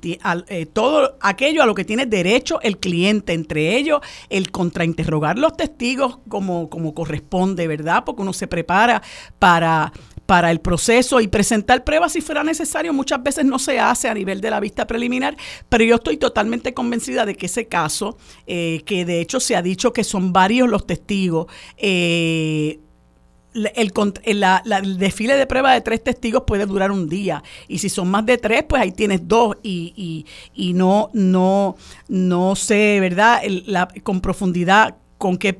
todo aquello a lo que tiene derecho el cliente, entre ellos el contrainterrogar los testigos como, como corresponde, ¿verdad? Porque uno se prepara para, para el proceso y presentar pruebas si fuera necesario. Muchas veces no se hace a nivel de la vista preliminar, pero yo estoy totalmente convencida de que ese caso, eh, que de hecho se ha dicho que son varios los testigos, eh, el, desfile de prueba de tres testigos puede durar un día. Y si son más de tres pues ahí tienes dos. Y, y, no no no sé verdad la, con profundidad con qué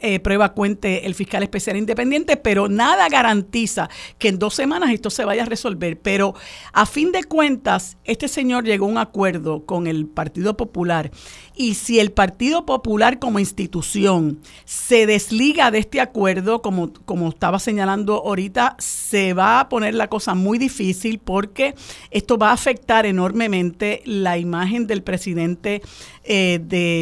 eh, prueba cuente el fiscal especial independiente, pero nada garantiza que en dos semanas esto se vaya a resolver. Pero a fin de cuentas, este señor llegó a un acuerdo con el Partido Popular y si el Partido Popular como institución se desliga de este acuerdo, como, como estaba señalando ahorita, se va a poner la cosa muy difícil porque esto va a afectar enormemente la imagen del presidente eh,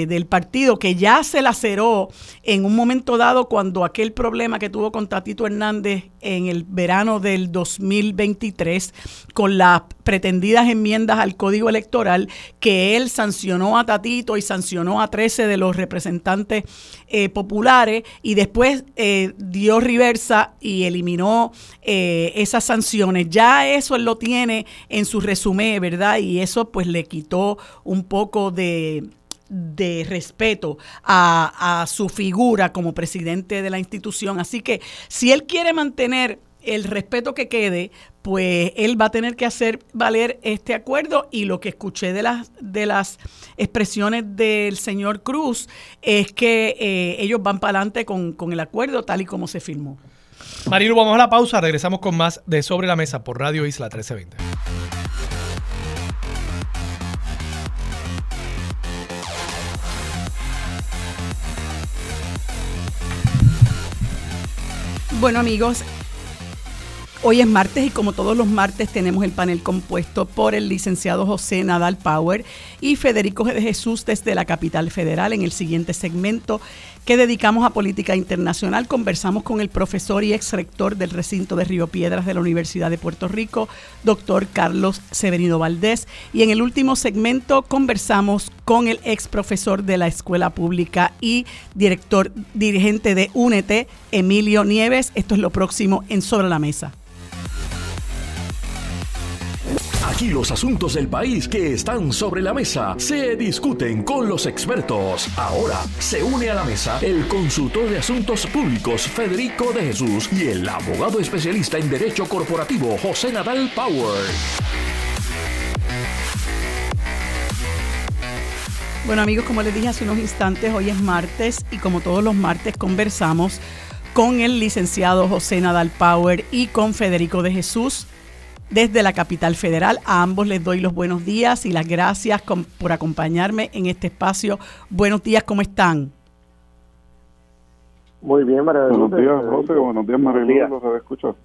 del partido, que ya se laceró en un momento dado cuando aquel problema que tuvo con Tatito Hernández en el verano del 2023 con las pretendidas enmiendas al código electoral que él sancionó a Tatito y sancionó a 13 de los representantes eh, populares y después eh, dio reversa y eliminó eh, esas sanciones. Ya eso él lo tiene en su resumen, ¿verdad? Y eso pues le quitó un poco de de respeto a, a, su figura como presidente de la institución. Así que si él quiere mantener el respeto que quede, pues él va a tener que hacer valer este acuerdo y lo que escuché de las de las expresiones del señor Cruz es que eh, ellos van para adelante con, con el acuerdo tal y como se firmó. Marilu, vamos a la pausa, regresamos con más de Sobre la Mesa por Radio Isla 1320. Bueno amigos, Hoy es martes y como todos los martes tenemos el panel compuesto por el licenciado José Nadal Power y Federico de Jesús desde la capital federal. En el siguiente segmento que dedicamos a política internacional conversamos con el profesor y ex rector del recinto de Río Piedras de la Universidad de Puerto Rico, doctor Carlos Severino Valdés. Y en el último segmento conversamos con el ex profesor de la escuela pública y director dirigente de UNET, Emilio Nieves. Esto es lo próximo en Sobre la Mesa. Aquí los asuntos del país que están sobre la mesa se discuten con los expertos. Ahora se une a la mesa el consultor de asuntos públicos Federico de Jesús y el abogado especialista en derecho corporativo José Nadal Power. Bueno amigos, como les dije hace unos instantes, hoy es martes y como todos los martes conversamos con el licenciado José Nadal Power y con Federico de Jesús desde la capital federal. A ambos les doy los buenos días y las gracias por acompañarme en este espacio. Buenos días, ¿cómo están? Muy bien, María Buenos días, José. Buenos días, María Los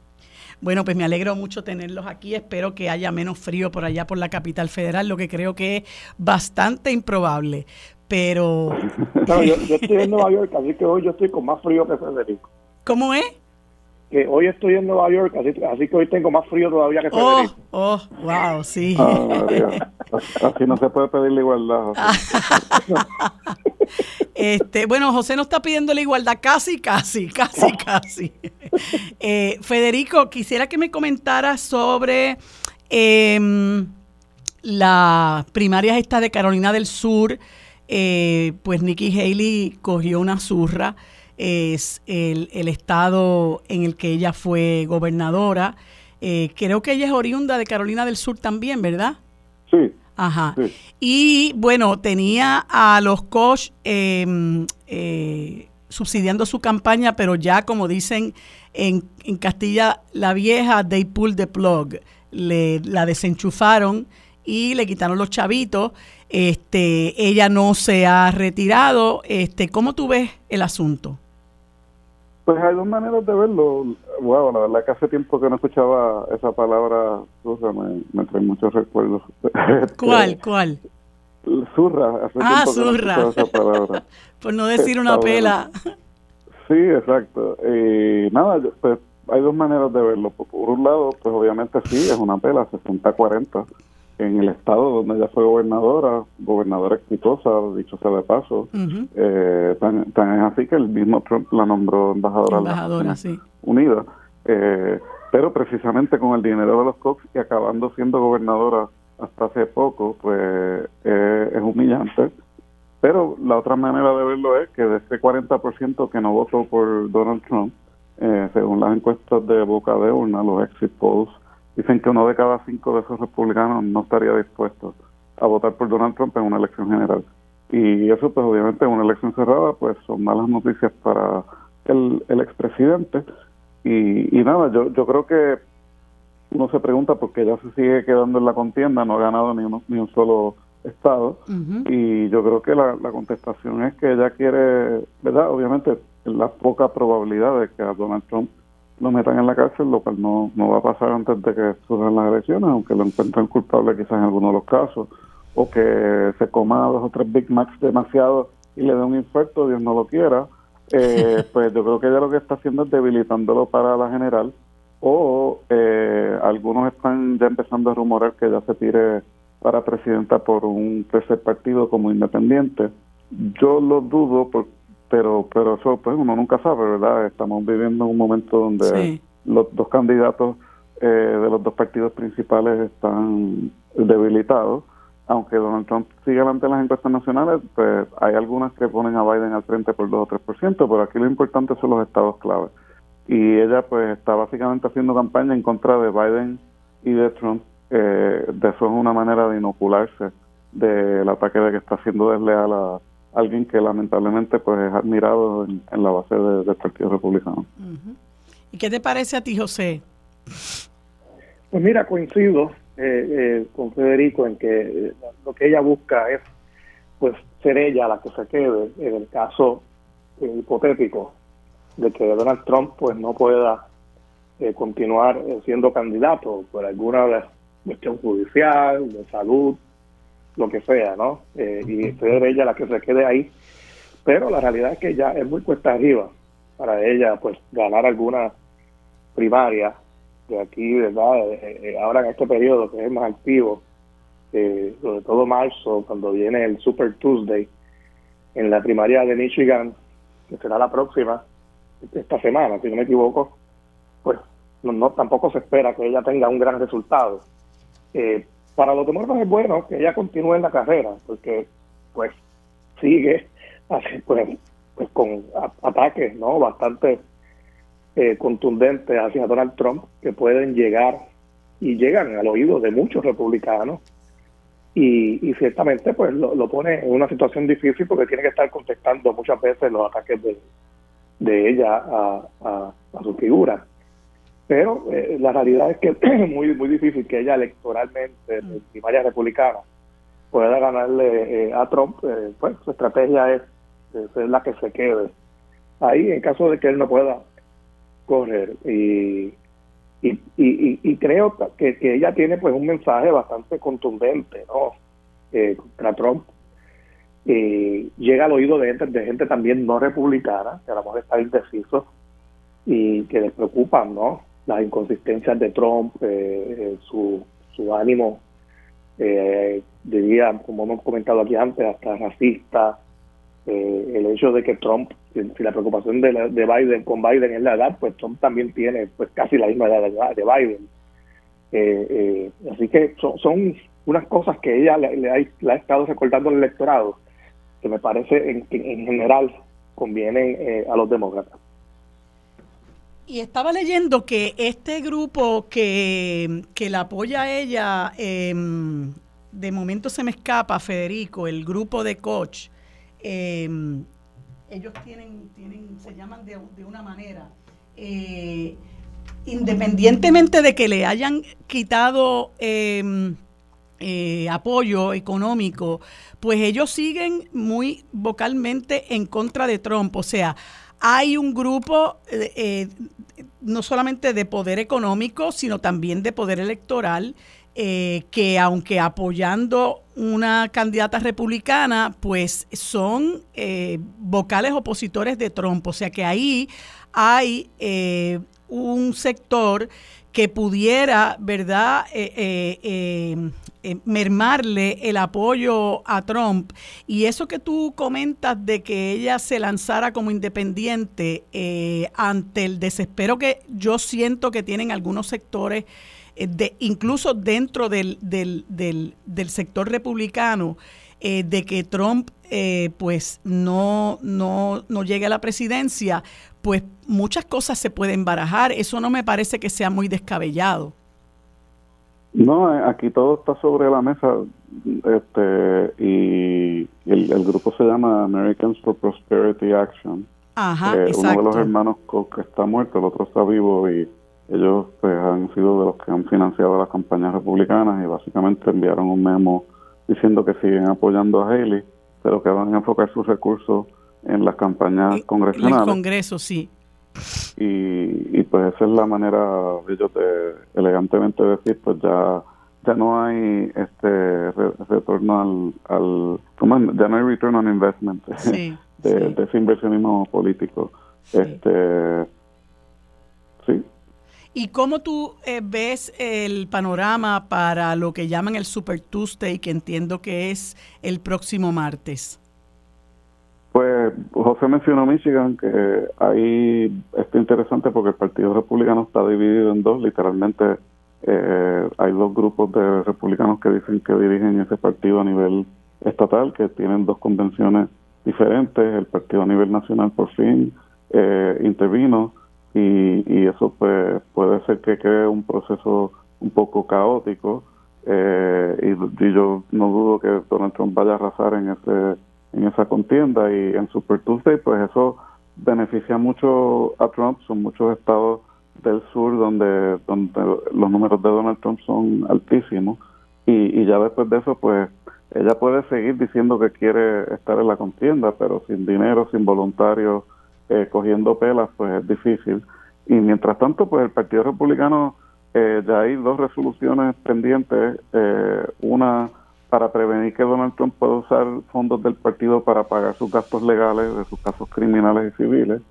Bueno, pues me alegro mucho tenerlos aquí. Espero que haya menos frío por allá por la capital federal, lo que creo que es bastante improbable. Pero. (laughs) yo, yo, estoy en (laughs) Nueva York, así que hoy yo estoy con más frío que Federico. ¿Cómo es? Que hoy estoy en Nueva York, así, que hoy tengo más frío todavía que oh, Oh, wow, sí. Ah, así no se puede pedir la igualdad. (laughs) este, bueno, José no está pidiendo la igualdad, casi, casi, casi, casi. Eh, Federico, quisiera que me comentara sobre eh, las primarias estas de Carolina del Sur. Eh, pues Nikki Haley cogió una zurra es el, estado en el que ella fue gobernadora. Eh, creo que ella es oriunda de Carolina del Sur también, ¿verdad? Sí. Ajá. Y bueno, tenía a los Koch em, eh, subsidiando su campaña, pero ya como dicen en, en, Castilla la Vieja, they pulled the plug. Le, la desenchufaron y le quitaron los chavitos. Este, ella no se ha retirado. Este, ¿Cómo tú ves el asunto? Pues hay dos maneras de verlo. Wow, la verdad que hace tiempo que no escuchaba esa palabra surra, me, trae muchos recuerdos. (laughs) ¿Cuál? Este, ¿Cuál? Zurra, hace ah, tiempo zurra. no esa palabra. (laughs) Por no decir una pela. Sí, exacto. Y nada, pues hay dos maneras de verlo. Por un lado, pues obviamente sí, es una pela, 60-40 en el estado donde ella fue gobernadora, gobernadora exitosa, dicho sea de paso, eh, tan, es así que el mismo Trump la nombró embajadora, embajadora sí. Unida, eh, pero precisamente con el dinero de los Cox y acabando siendo gobernadora hasta hace poco, pues eh, es humillante. Pero la otra manera de verlo es que de ese 40% que no votó por Donald Trump, según las encuestas de boca de urna, los exit polls, dicen que uno de cada cinco de esos republicanos no estaría dispuesto a votar por Donald Trump en una elección general. Y eso, pues obviamente en una elección cerrada, pues son malas noticias para el, el expresidente. Y, y nada, yo, yo creo que uno se pregunta por qué ella se sigue quedando en la contienda, no ha ganado ni, ni un solo estado. Y yo creo que la, la contestación es que ella quiere, ¿verdad? Obviamente, la poca probabilidad de que a Donald Trump lo metan en la cárcel, lo cual no, no va a pasar antes de que surjan las elecciones, aunque lo encuentren culpable quizás en algunos de los casos, o que se coma dos o tres Big Macs demasiado y le dé un infarto, Dios no lo quiera, eh, (laughs) pues yo creo que ella lo que está haciendo es debilitándolo para la general, o eh, algunos están ya empezando a rumorar que ya se tire para presidenta por un tercer partido como independiente. Yo lo dudo porque pero pero eso pues uno nunca sabe, ¿verdad? Estamos viviendo un momento donde los dos candidatos eh, de los dos partidos principales están debilitados. Aunque Donald Trump sigue adelante en las encuestas nacionales, pues hay algunas que ponen a Biden al frente por 2 o 3%, pero aquí lo importante son los estados clave. Y ella pues está básicamente haciendo campaña en contra de Biden y de Trump. Eh, de eso es una manera de inocularse del ataque de que está siendo desleal a, alguien que lamentablemente pues es admirado en, la base del Partido Republicano. ¿Y qué te parece a ti, José? Pues mira, coincido eh, eh, con Federico en que eh, lo que ella busca es pues ser ella la que se quede en el caso hipotético de que Donald Trump pues no pueda eh, continuar eh, siendo candidato por alguna cuestión judicial, de salud, lo que sea, ¿no? y ser ella la que se quede ahí. Pero la realidad es que ya es muy cuesta arriba para ella, pues, ganar alguna primaria de aquí, ¿verdad? ahora en este periodo que es más activo, sobre todo marzo, cuando viene el Super Tuesday, en la primaria de Michigan, que será la próxima, esta semana, si no me equivoco, pues no, tampoco se espera que ella tenga un gran resultado. Eh, para los demócratas es bueno que ella continúe en la carrera, porque pues sigue (laughs) pues, pues con ataques no bastante eh, contundentes hacia Donald Trump que pueden llegar y llegan al oído de muchos republicanos y, ciertamente pues lo, pone en una situación difícil porque tiene que estar contestando muchas veces los ataques de, de ella a, su figura. Pero eh, la realidad es que es (clears throat) muy, muy difícil que ella electoralmente, mm. en primaria republicana, pueda ganarle eh, a Trump. Eh, pues su estrategia es ser la que se quede ahí en caso de que él no pueda correr. Y, y, y, creo que, que, ella tiene pues un mensaje bastante contundente ¿no? contra Trump eh, llega al oído de gente, de gente también no republicana, que a lo mejor está indeciso y que les preocupan, ¿no? Las inconsistencias de Trump, eh, eh, su, su ánimo, diría, como hemos comentado aquí antes, hasta racista, el hecho de que Trump, si la preocupación de, de, Biden con Biden es la edad, pues Trump también tiene pues casi la misma edad de Biden. así que son, unas cosas que ella le, ha, le ha estado recordando al electorado que me parece en, en general convienen eh, a los demócratas. Y estaba leyendo que este grupo que, que la apoya a ella, em, de momento se me escapa, Federico, el grupo de coach, em, ellos tienen, tienen, se llaman de, de una manera, eh, independientemente de que le hayan quitado em, eh, apoyo económico, pues ellos siguen muy vocalmente en contra de Trump. O sea, hay un grupo eh, eh, no solamente de poder económico, sino también de poder electoral, que aunque apoyando una candidata republicana, pues son vocales opositores de Trump. O sea que ahí hay un sector que pudiera, ¿verdad?, eh, mermarle el apoyo a Trump. Y eso que tú comentas de que ella se lanzara como independiente eh, ante el desespero que yo siento que tienen algunos sectores, eh, de, incluso dentro del, del, del, sector republicano, de que Trump pues no, no, no llegue a la presidencia, pues muchas cosas se pueden barajar. Eso no me parece que sea muy descabellado. No, eh, aquí todo está sobre la mesa este y el, grupo se llama Americans for Prosperity Action. Ajá, eh, uno de los hermanos que está muerto, el otro está vivo y ellos pues, han sido de los que han financiado las campañas republicanas y básicamente enviaron un memo diciendo que siguen apoyando a Haley, pero que van a enfocar sus recursos en las campañas congresionales. En el Congreso, sí. Y, pues esa es la manera de de elegantemente decir pues ya ya no hay este retorno al, al ya no hay return on investment (laughs) de, ese inversionismo político. Este sí. ¿Y cómo tú eh, ves el panorama para lo que llaman el Super Tuesday, que entiendo que es el próximo martes? Pues José mencionó Michigan, que ahí está interesante porque el Partido Republicano está dividido en dos, literalmente eh, hay dos grupos de republicanos que dicen que dirigen ese partido a nivel estatal, que tienen dos convenciones diferentes, el partido a nivel nacional por fin eh, intervino y, y eso pues puede ser que quede un proceso un poco caótico eh, y yo no dudo que Donald Trump vaya a arrasar en ese en esa contienda y en Super Tuesday pues eso beneficia mucho a Trump, son muchos estados del sur donde, donde los números de Donald Trump son altísimos. Y, y ya después de eso pues ella puede seguir diciendo que quiere estar en la contienda pero sin dinero, sin voluntarios, eh, cogiendo pelas pues es difícil. Y mientras tanto, pues el Partido Republicano eh, ya hay dos resoluciones pendientes, eh, una para prevenir que Donald Trump pueda usar fondos del partido para pagar sus gastos legales de sus casos criminales y civiles,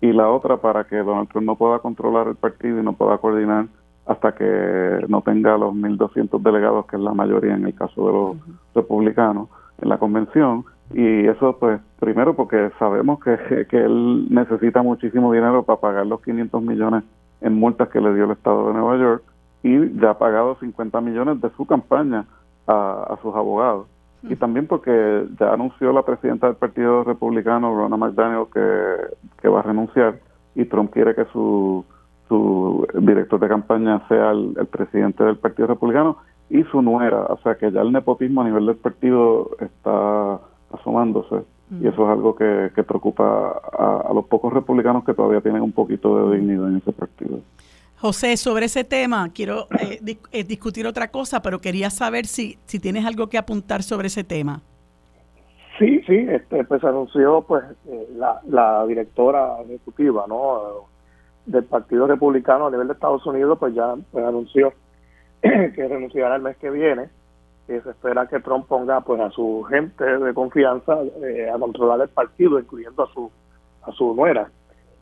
y la otra para que Donald Trump no pueda controlar el partido y no pueda coordinar hasta que no tenga los 1.200 delegados, que es la mayoría en el caso de los republicanos, en la convención. Y eso, pues, primero porque sabemos que, que él necesita muchísimo dinero para pagar los 500 millones en multas que le dio el Estado de Nueva York y ya ha pagado 50 millones de su campaña a, sus abogados. Y también porque ya anunció la presidenta del Partido Republicano, Ronna McDaniel, que, que va a renunciar y Trump quiere que su su director de campaña sea el, presidente del Partido Republicano y su nuera, o sea que ya el nepotismo a nivel del partido está asomándose y eso es algo que, preocupa a, los pocos republicanos que todavía tienen un poquito de dignidad en ese partido. José, sobre ese tema quiero eh, eh, discutir otra cosa, pero quería saber si, si tienes algo que apuntar sobre ese tema. Sí, sí, este, pues anunció pues eh, la, la directora ejecutiva, ¿no? del Partido Republicano a nivel de Estados Unidos, pues ya pues, anunció (clears throat) que renunciará el mes que viene. Y se espera que Trump ponga pues a su gente de confianza eh, a controlar el partido, incluyendo a su a su nuera.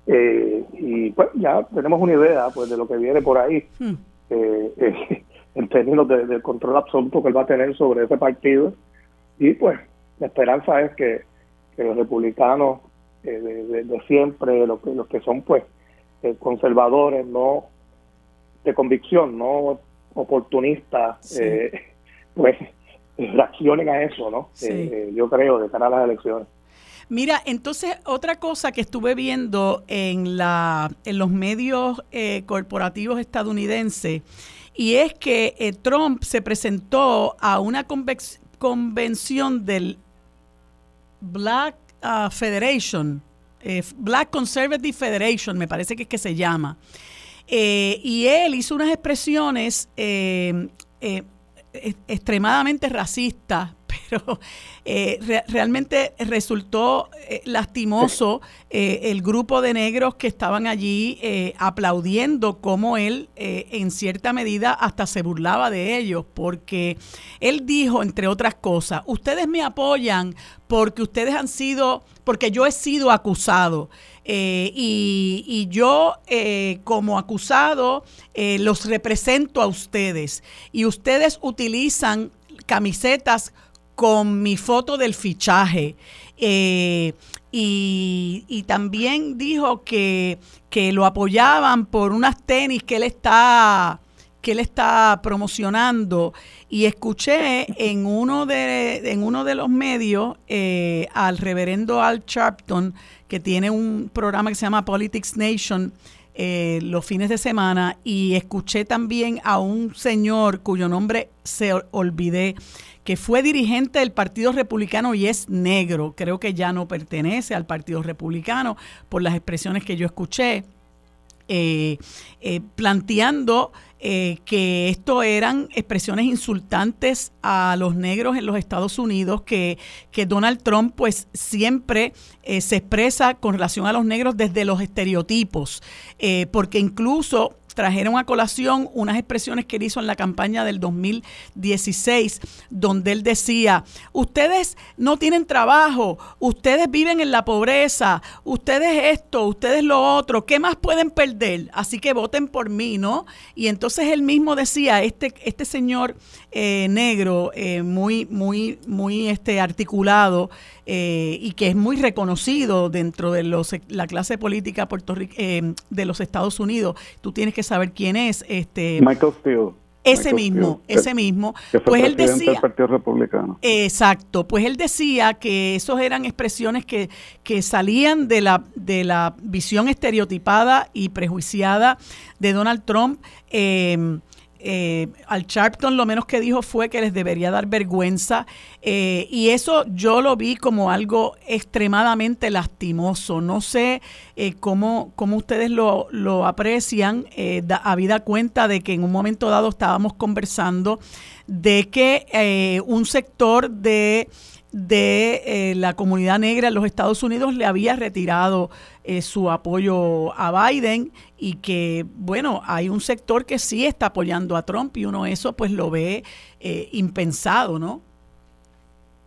Eh, y pues ya tenemos una idea pues de lo que viene por ahí hmm. eh, (laughs) en términos del control absoluto que él va a tener sobre ese partido. Y pues la esperanza es que, los republicanos de, siempre, los, los que son pues eh, conservadores, no de convicción, no oportunistas, eh, (laughs) pues reaccionen a eso, ¿no? Eh, yo creo, de cara a las elecciones. Mira, entonces otra cosa que estuve viendo en, los medios corporativos estadounidenses y es que Trump se presentó a una convención del Black ah, Federation eh, Black Conservative Federation, me parece que es que se llama. Eh, y él hizo unas expresiones eh, extremadamente racistas pero eh, realmente resultó eh, lastimoso eh, el grupo de negros que estaban allí aplaudiendo cómo él en cierta medida hasta se burlaba de ellos, porque él dijo, entre otras cosas, ustedes me apoyan porque ustedes han sido, porque yo he sido acusado. y, y, yo como acusado los represento a ustedes y ustedes utilizan camisetas con mi foto del fichaje. Eh, y, también dijo que, lo apoyaban por unas tenis que él está que él está promocionando y escuché en uno de en uno de los medios eh, al reverendo Al Sharpton que tiene un programa que se llama Politics Nation eh, los fines de semana y escuché también a un señor cuyo nombre se olvidé que fue dirigente del Partido Republicano y es negro. Creo que ya no pertenece al Partido Republicano por las expresiones que yo escuché. Eh, eh, planteando eh, que esto eran expresiones insultantes a los negros en los Estados Unidos, que, que Donald Trump pues siempre se expresa con relación a los negros desde los estereotipos, porque incluso trajeron a colación unas expresiones que él hizo en la campaña del 2016, donde él decía, ustedes no tienen trabajo, ustedes viven en la pobreza, ustedes esto, ustedes lo otro, ¿qué más pueden perder? Así que voten por mí, ¿no? Y entonces él mismo decía, este, este señor eh, negro, eh, muy, muy, muy este, articulado, eh, y que es muy reconocido dentro de los, la clase política eh, de los Estados Unidos. Tú tienes que saber quién es. Este, Michael Steele. Ese mismo, ese mismo. pues él decía. Del Partido Republicano. Exacto. Pues él decía que esos eran expresiones que, que salían de la, de la visión estereotipada y prejuiciada de Donald Trump. Eh, eh, al Sharpton lo menos que dijo fue que les debería dar vergüenza eh, y eso yo lo vi como algo extremadamente lastimoso. No sé eh, cómo, cómo, ustedes lo, lo aprecian, habida cuenta de que en un momento dado estábamos conversando de que un sector de de eh, la comunidad negra en los Estados Unidos le había retirado eh, su apoyo a Biden y que, bueno, hay un sector que sí está apoyando a Trump y uno eso pues lo ve eh, impensado, ¿no?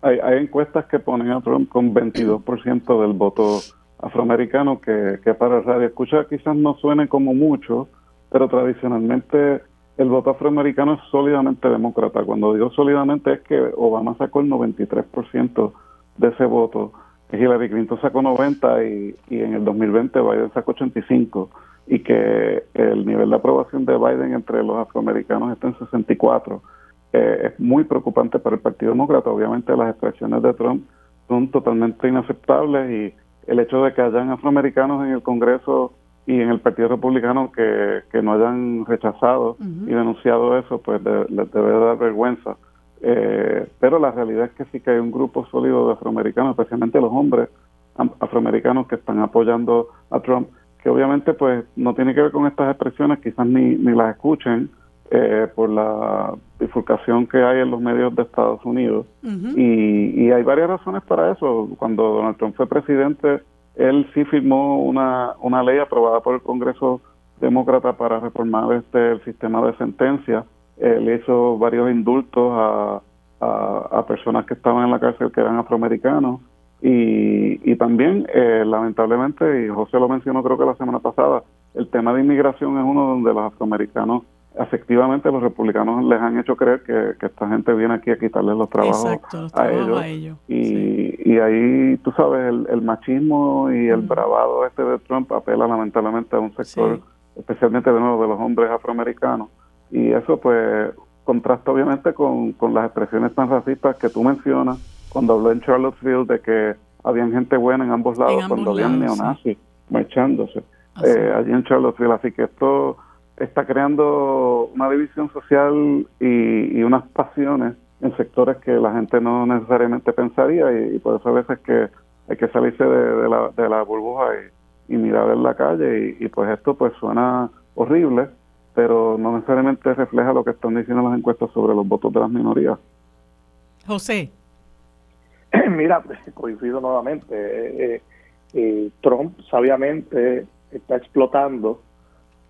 Hay, hay, encuestas que ponen a Trump con 22% del voto afroamericano, que, que para radio escucha quizás no suene como mucho, pero tradicionalmente el voto afroamericano es sólidamente demócrata. Cuando digo sólidamente es que Obama sacó el 93% de ese voto, Hillary Clinton sacó 90 y, y en el 2020 Biden sacó 85 y que el nivel de aprobación de Biden entre los afroamericanos está en 64. Eh, es muy preocupante para el Partido Demócrata. Obviamente las expresiones de Trump son totalmente inaceptables y el hecho de que hayan afroamericanos en el Congreso y en el Partido Republicano que, que no hayan rechazado y denunciado eso, pues les debe dar vergüenza. Eh, pero la realidad es que sí que hay un grupo sólido de afroamericanos, especialmente los hombres afroamericanos que están apoyando a Trump, que obviamente pues no tiene que ver con estas expresiones, quizás ni, ni las escuchen eh, por la bifurcación que hay en los medios de Estados Unidos. y, y hay varias razones para eso. Cuando Donald Trump fue presidente, él sí firmó una, una ley aprobada por el Congreso Demócrata para reformar este el sistema de sentencia. Él hizo varios indultos a, a, personas que estaban en la cárcel que eran afroamericanos. Y, y también, eh, lamentablemente, y José lo mencionó creo que la semana pasada, el tema de inmigración es uno donde los afroamericanos efectivamente los republicanos les han hecho creer que, esta gente viene aquí a quitarles los trabajos, a, ellos. Y, y, ahí, tú sabes, el, machismo y el bravado este de Trump apela lamentablemente a un sector, especialmente de nuevo de los hombres afroamericanos. Y eso pues contrasta obviamente con, con las expresiones tan racistas que tú mencionas cuando habló en Charlottesville de que habían gente buena en ambos lados, cuando habían neonazis marchándose eh, allí en Charlottesville. Así que esto está creando una división social y, unas pasiones en sectores que la gente no necesariamente pensaría y, por eso a veces que hay que salirse de, la, de la, burbuja y, mirar en la calle y, pues esto pues suena horrible pero no necesariamente refleja lo que están diciendo las encuestas sobre los votos de las minorías. José. (clears throat) Mira, coincido nuevamente. Eh, eh, eh, Trump sabiamente está explotando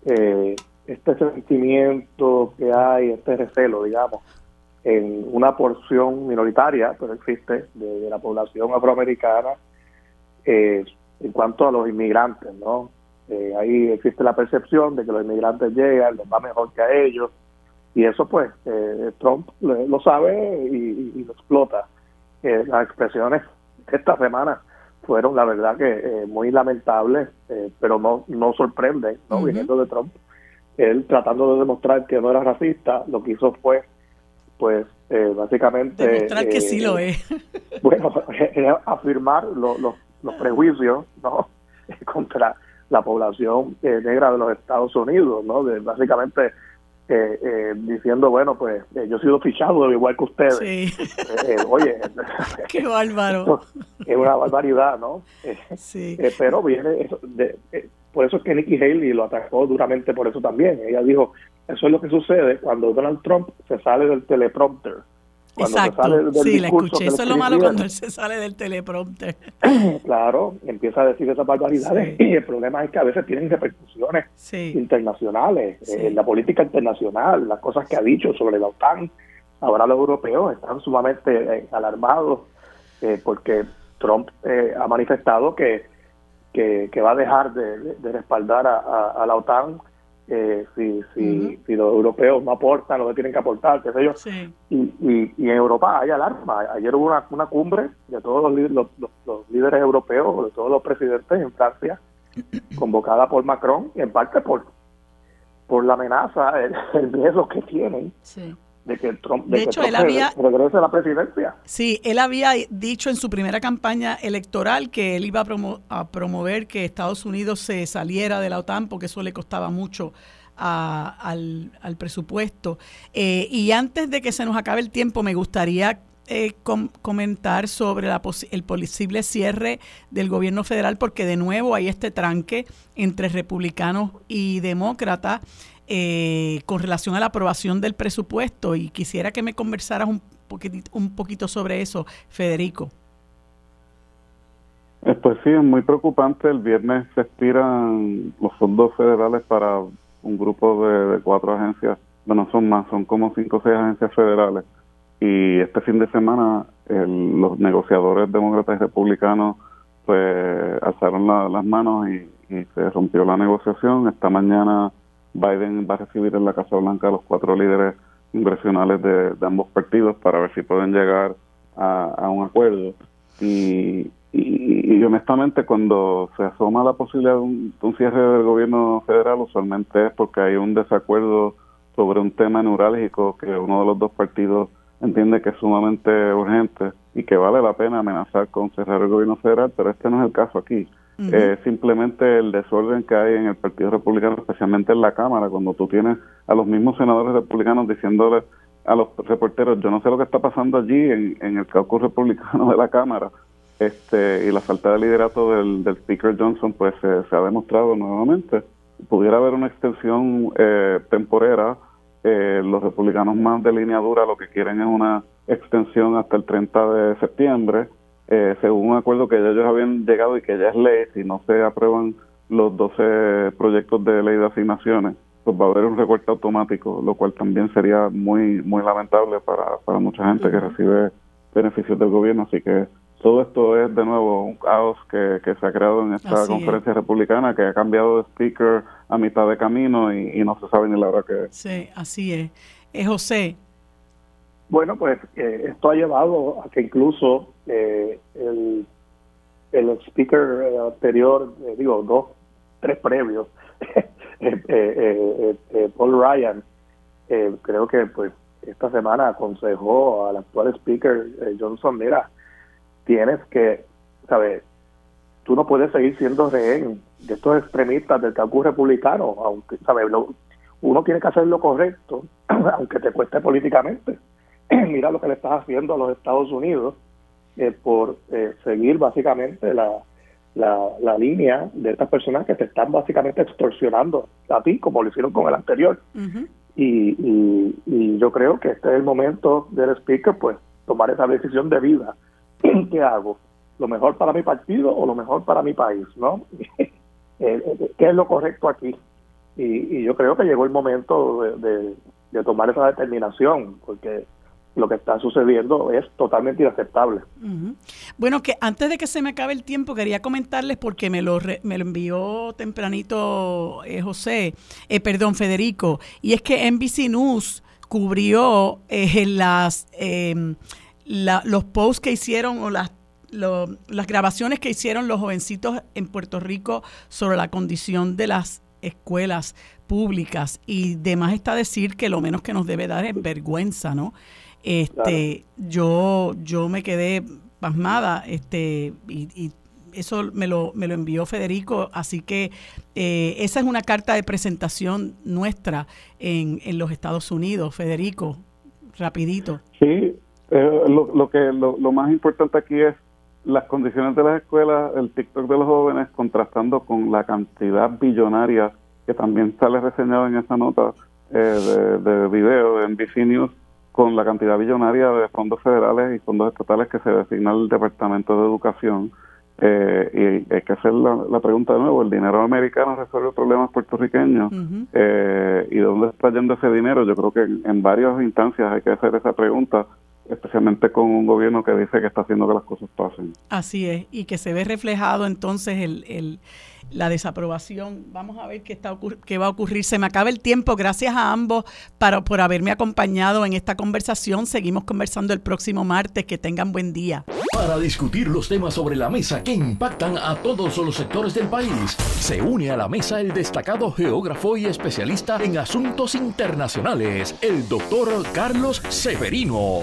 eh, este sentimiento que hay, este recelo, digamos, en una porción minoritaria, pero existe, de, la población afroamericana eh, en cuanto a los inmigrantes, ¿no? Eh, ahí existe la percepción de que los inmigrantes llegan, les va mejor que a ellos, y eso pues eh, Trump lo sabe y, lo explota. las expresiones esta semana fueron, la verdad, que muy lamentables, pero no, no sorprenden, ¿no? Viniendo de Trump él tratando de demostrar que no era racista, lo que hizo fue, pues, eh, básicamente... Demostrar que sí lo eh, es. (laughs) bueno, (laughs) afirmar los prejuicios, ¿no? (laughs) Contra la población eh, negra de los Estados Unidos, ¿no? De, básicamente diciendo, bueno, pues yo he sido fichado igual que ustedes. Sí. oye, qué bárbaro. Es una barbaridad, ¿no? Sí. pero viene eso de, por eso es que Nikki Haley lo atacó duramente por eso también. Ella dijo, eso es lo que sucede cuando Donald Trump se sale del teleprompter. Exacto, sí, la escuché. Eso es lo malo cuando él se sale del teleprompter. (clears throat) claro, empieza a decir esas barbaridades (clears throat) y el problema es que a veces tienen repercusiones internacionales, eh, en la política internacional, las cosas que ha dicho sobre la OTAN. Ahora los europeos están sumamente eh, alarmados eh, porque Trump ha manifestado que que, va a dejar de, respaldar a, la OTAN eh, si, si, si, los europeos no aportan lo que tienen que aportar, qué sé yo. Y, y, en Europa hay alarma. Ayer hubo una, una cumbre de todos los, los, líderes europeos, de todos los presidentes en Francia, (clears throat) convocada por Macron, en parte por, por la amenaza, el, el riesgo que tienen. Sí de que Trump, de, hecho, él había, regrese a la presidencia. Sí, él había dicho en su primera campaña electoral que él iba a, promover que Estados Unidos se saliera de la OTAN porque eso le costaba mucho al, presupuesto. Eh, y antes de que se nos acabe el tiempo, me gustaría eh, comentar sobre la el posible cierre del gobierno federal porque de nuevo hay este tranque entre republicanos y demócratas. Eh, con relación a la aprobación del presupuesto y quisiera que me conversaras un poquito, un poquito sobre eso, Federico. Eh, pues sí, es muy preocupante. El viernes se expiran los fondos federales para un grupo de, cuatro agencias. Bueno, son más, son como cinco o seis agencias federales. Y este fin de semana los negociadores demócratas y republicanos pues alzaron las manos y, se rompió la negociación. Esta mañana Biden va a recibir en la Casa Blanca a los cuatro líderes congresionales de, ambos partidos para ver si pueden llegar a, un acuerdo. Y, y, honestamente cuando se asoma la posibilidad de un, cierre del gobierno federal usualmente es porque hay un desacuerdo sobre un tema neurálgico que uno de los dos partidos entiende que es sumamente urgente y que vale la pena amenazar con cerrar el gobierno federal, pero este no es el caso aquí. Simplemente el desorden que hay en el Partido Republicano, especialmente en la Cámara, cuando tú tienes a los mismos senadores republicanos diciéndole a los reporteros, yo no sé lo que está pasando allí en, el caucus republicano de la Cámara, este, y la falta de liderato del, del Speaker Johnson pues se ha demostrado nuevamente. Pudiera haber una extensión eh, temporera, eh, los republicanos más de línea dura lo que quieren es una extensión hasta el 30 de septiembre, eh, según un acuerdo que ya ellos habían llegado y que ya es ley, si no se aprueban los 12 proyectos de ley de asignaciones, pues va a haber un recorte automático, lo cual también sería muy muy lamentable para, para mucha gente que recibe beneficios del gobierno, así que todo esto es de nuevo un caos que, se ha creado en esta conferencia republicana que ha cambiado de speaker a mitad de camino y, no se sabe ni la hora que es. Sí, así es. es José. Bueno, pues eh, esto ha llevado a que incluso eh, el, el speaker eh, anterior, digo, dos, tres previos, (laughs) Paul Ryan, creo que pues esta semana aconsejó al actual speaker Johnson, mira, tienes que, ¿sabes? Tú no puedes seguir siendo rehén de estos extremistas del caucus republicano, aunque, ¿sabes? uno tiene que hacer lo correcto, (clears throat) aunque te cueste políticamente. (clears throat) Mira lo que le estás haciendo a los Estados Unidos eh, por eh, seguir básicamente la, la, línea de estas personas que te están básicamente extorsionando a ti, como lo hicieron con el anterior. y, y, y, yo creo que este es el momento del speaker, pues, tomar esa decisión de vida (clears throat) ¿qué hago? ¿Lo mejor para mi partido o lo mejor para mi país? ¿no? (laughs) Eh, ¿Qué es lo correcto aquí? Y, yo creo que llegó el momento de, tomar esa determinación, porque lo que está sucediendo es totalmente inaceptable. Bueno, que antes de que se me acabe el tiempo, quería comentarles, porque me lo, me lo envió tempranito eh, José, perdón, Federico, y es que NBC News cubrió las em, los posts que hicieron o las, las grabaciones que hicieron los jovencitos en Puerto Rico sobre la condición de las escuelas públicas y demás está decir que lo menos que nos debe dar es vergüenza, ¿no? Este, yo, yo me quedé pasmada, este, y, eso me lo, me lo envió Federico, así que eh, esa es una carta de presentación nuestra en, en los Estados Unidos, Federico, rapidito. Sí, eh, lo, que lo, más importante aquí es las condiciones de las escuelas, el TikTok de los jóvenes contrastando con la cantidad billonaria que también sale reseñado en esa nota eh, de, de, video de NBC News con la cantidad billonaria de fondos federales y fondos estatales que se designa el Departamento de Educación. Eh, y hay que hacer la, pregunta de nuevo, ¿el dinero americano resuelve problemas puertorriqueños? eh, ¿Y de dónde está yendo ese dinero? Yo creo que en varias instancias hay que hacer esa pregunta especialmente con un gobierno que dice que está haciendo que las cosas pasen. Así es, y que se ve reflejado entonces el, el la desaprobación. Vamos a ver qué, va a ocurrir. Se me acaba el tiempo. Gracias a ambos para, por haberme acompañado en esta conversación. Seguimos conversando el próximo martes. Que tengan buen día. Para discutir los temas sobre la mesa que impactan a todos los sectores del país, se une a la mesa el destacado geógrafo y especialista en asuntos internacionales, el doctor Carlos Severino.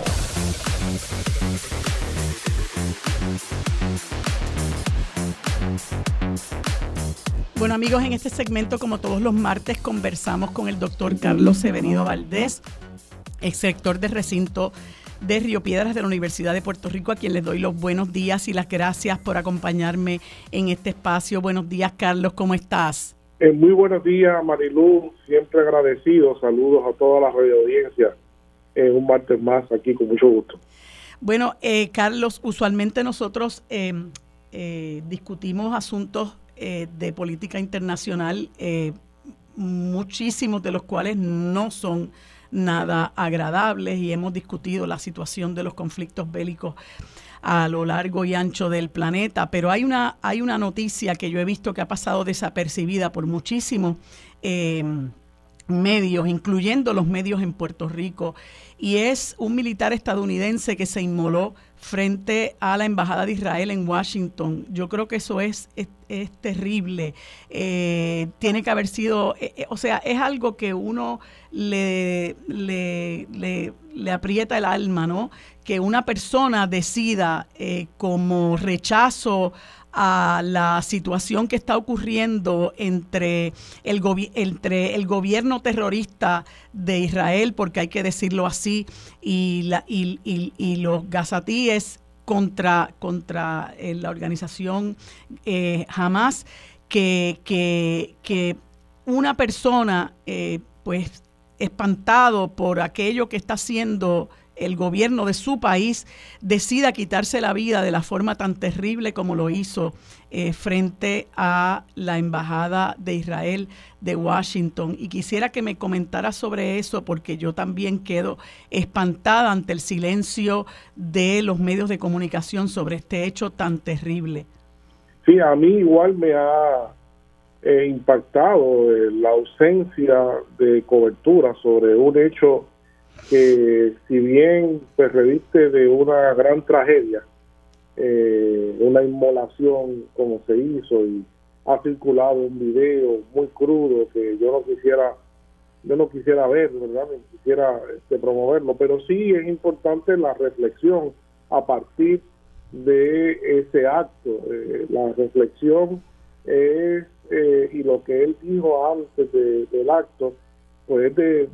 Bueno amigos, en este segmento, como todos los martes, conversamos con el doctor Carlos Severino Valdés, ex rector del recinto de Río Piedras de la Universidad de Puerto Rico, a quien les doy los buenos días y las gracias por acompañarme en este espacio. Buenos días, Carlos, ¿cómo estás? Eh, muy buenos días, Marilú, siempre agradecido. Saludos a toda la radio audiencia un martes más aquí con mucho gusto. Bueno, eh, Carlos, usualmente nosotros em, eh, discutimos asuntos eh, de política internacional, muchísimos de los cuales no son nada agradables y hemos discutido la situación de los conflictos bélicos a lo largo y ancho del planeta, pero hay una, hay una noticia que yo he visto que ha pasado desapercibida por muchísimos em, medios, incluyendo los medios en Puerto Rico, y es un militar estadounidense que se inmoló frente a la Embajada de Israel en Washington. Yo creo que eso es, es, terrible. Eh, tiene que haber sido, eh, eh, o sea, es algo que uno le, le, le, aprieta el alma, ¿no? Que una persona decida como rechazo a la situación que está ocurriendo entre el, entre el gobierno terrorista de Israel, porque hay que decirlo así, y, la, y, y, los gazatíes contra, contra eh, la organización eh, Hamas, que, que, una persona, eh, pues, espantado por aquello que está haciendo el gobierno de su país decida quitarse la vida de la forma tan terrible como lo hizo eh, frente a la Embajada de Israel de Washington. Y quisiera que me comentara sobre eso porque yo también quedo espantada ante el silencio de los medios de comunicación sobre este hecho tan terrible. Sí, a mí igual me ha eh, impactado eh, la ausencia de cobertura sobre un hecho que si bien se reviste de una gran tragedia, eh, una inmolación como se hizo y ha circulado un video muy crudo que yo no quisiera yo no quisiera ver, ¿verdad? Ni quisiera este, promoverlo, pero sí es importante la reflexión a partir de ese acto. Eh, la reflexión es, eh, y lo que él dijo antes del acto, pues de,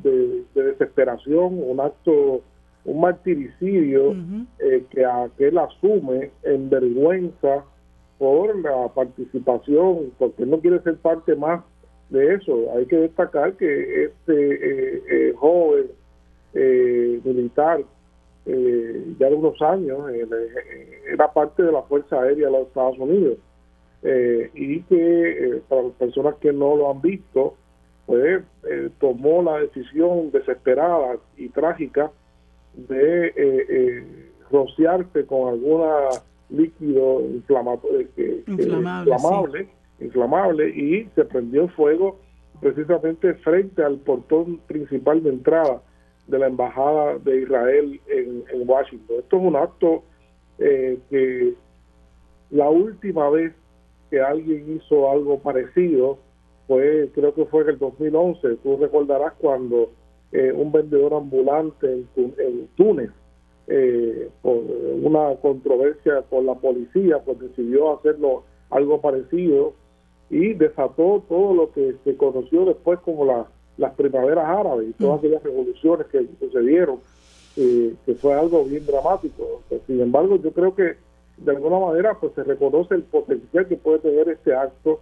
desesperación, un acto, un martiricidio eh, que, a, que él asume en vergüenza por la participación, porque él no quiere ser parte más de eso. Hay que destacar que este eh, eh, joven militar, ya de unos años, era parte de la Fuerza Aérea de los Estados Unidos. y que para las personas que no lo han visto, pues eh, tomó la decisión desesperada y trágica de eh, eh, rociarse con alguna líquido inflamable, inflamable y se prendió fuego precisamente frente al portón principal de entrada de la embajada de Israel en, en Washington. Esto es un acto que la última vez que alguien hizo algo parecido fue creo que fue en el 2011, tú recordarás cuando eh, un vendedor ambulante en, Túnez, eh, por una controversia con la policía, pues decidió hacerlo algo parecido y desató todo lo que se conoció después como la, las primaveras árabes y todas mm. aquellas revoluciones que sucedieron, eh, que fue algo bien dramático. Sin embargo, yo creo que de alguna manera pues se reconoce el potencial que puede tener este acto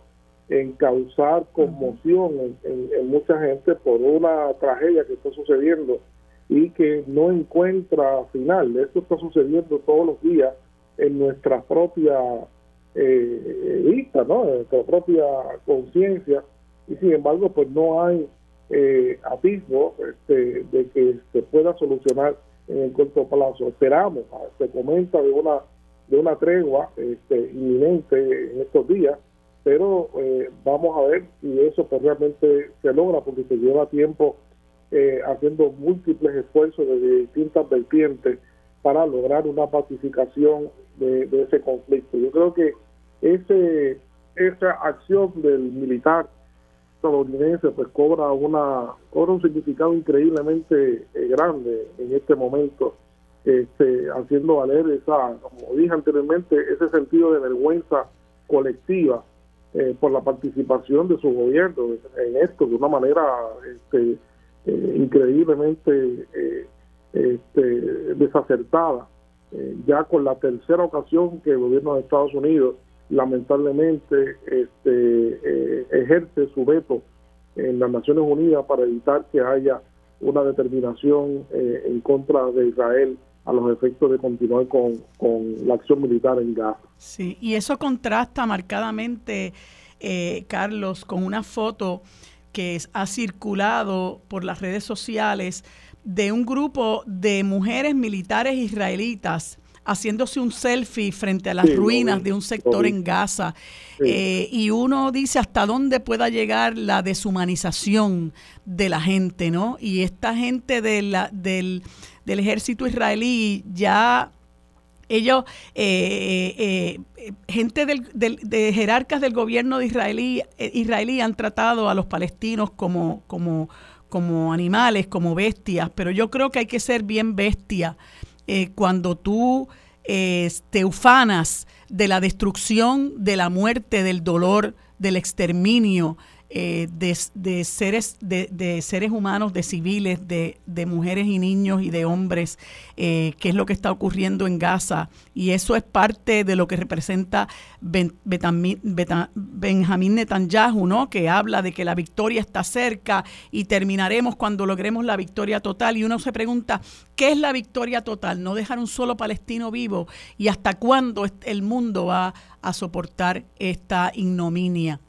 en causar conmoción en, mucha gente por una tragedia que está sucediendo y que no encuentra final. Esto está sucediendo todos los días en nuestra propia eh, vista, ¿no? en nuestra propia conciencia y sin embargo pues no hay eh, atisbo este, de que se pueda solucionar en el corto plazo. Esperamos, se comenta de una de una tregua este, inminente en estos días pero eh, vamos a ver si eso pues, realmente se logra porque se lleva tiempo eh, haciendo múltiples esfuerzos de distintas vertientes para lograr una pacificación de, ese conflicto. Yo creo que ese esa acción del militar estadounidense pues cobra una cobra un significado increíblemente eh, grande en este momento este haciendo valer esa como dije anteriormente ese sentido de vergüenza colectiva eh, por la participación de su gobierno en esto de una manera este, eh, increíblemente eh, este, desacertada. ya con la tercera ocasión que el gobierno de Estados Unidos lamentablemente este, ejerce su veto en las Naciones Unidas para evitar que haya una determinación en contra de Israel a los efectos de continuar con, con, la acción militar en Gaza. Sí, y eso contrasta marcadamente, eh, Carlos, con una foto que ha circulado por las redes sociales de un grupo de mujeres militares israelitas haciéndose un selfie frente a las ruinas de un sector en Gaza. Eh, y uno dice hasta dónde pueda llegar la deshumanización de la gente, ¿no? Y esta gente de la, del, del ejército israelí ya ellos, eh, eh, gente del, de jerarcas del gobierno de israelí, israelí han tratado a los palestinos como, como, como animales, como bestias, pero yo creo que hay que ser bien bestia eh, cuando tú eh, te ufanas de la destrucción, de la muerte, del dolor, del exterminio, eh, de, seres, de, seres humanos, de civiles, de, mujeres y niños y de hombres, eh, que es lo que está ocurriendo en Gaza. Y eso es parte de lo que representa Benjamín Netanyahu, ¿no? que habla de que la victoria está cerca y terminaremos cuando logremos la victoria total. Y uno se pregunta, ¿qué es la victoria total? No dejar un solo palestino vivo y hasta cuándo el mundo va a soportar esta ignominia.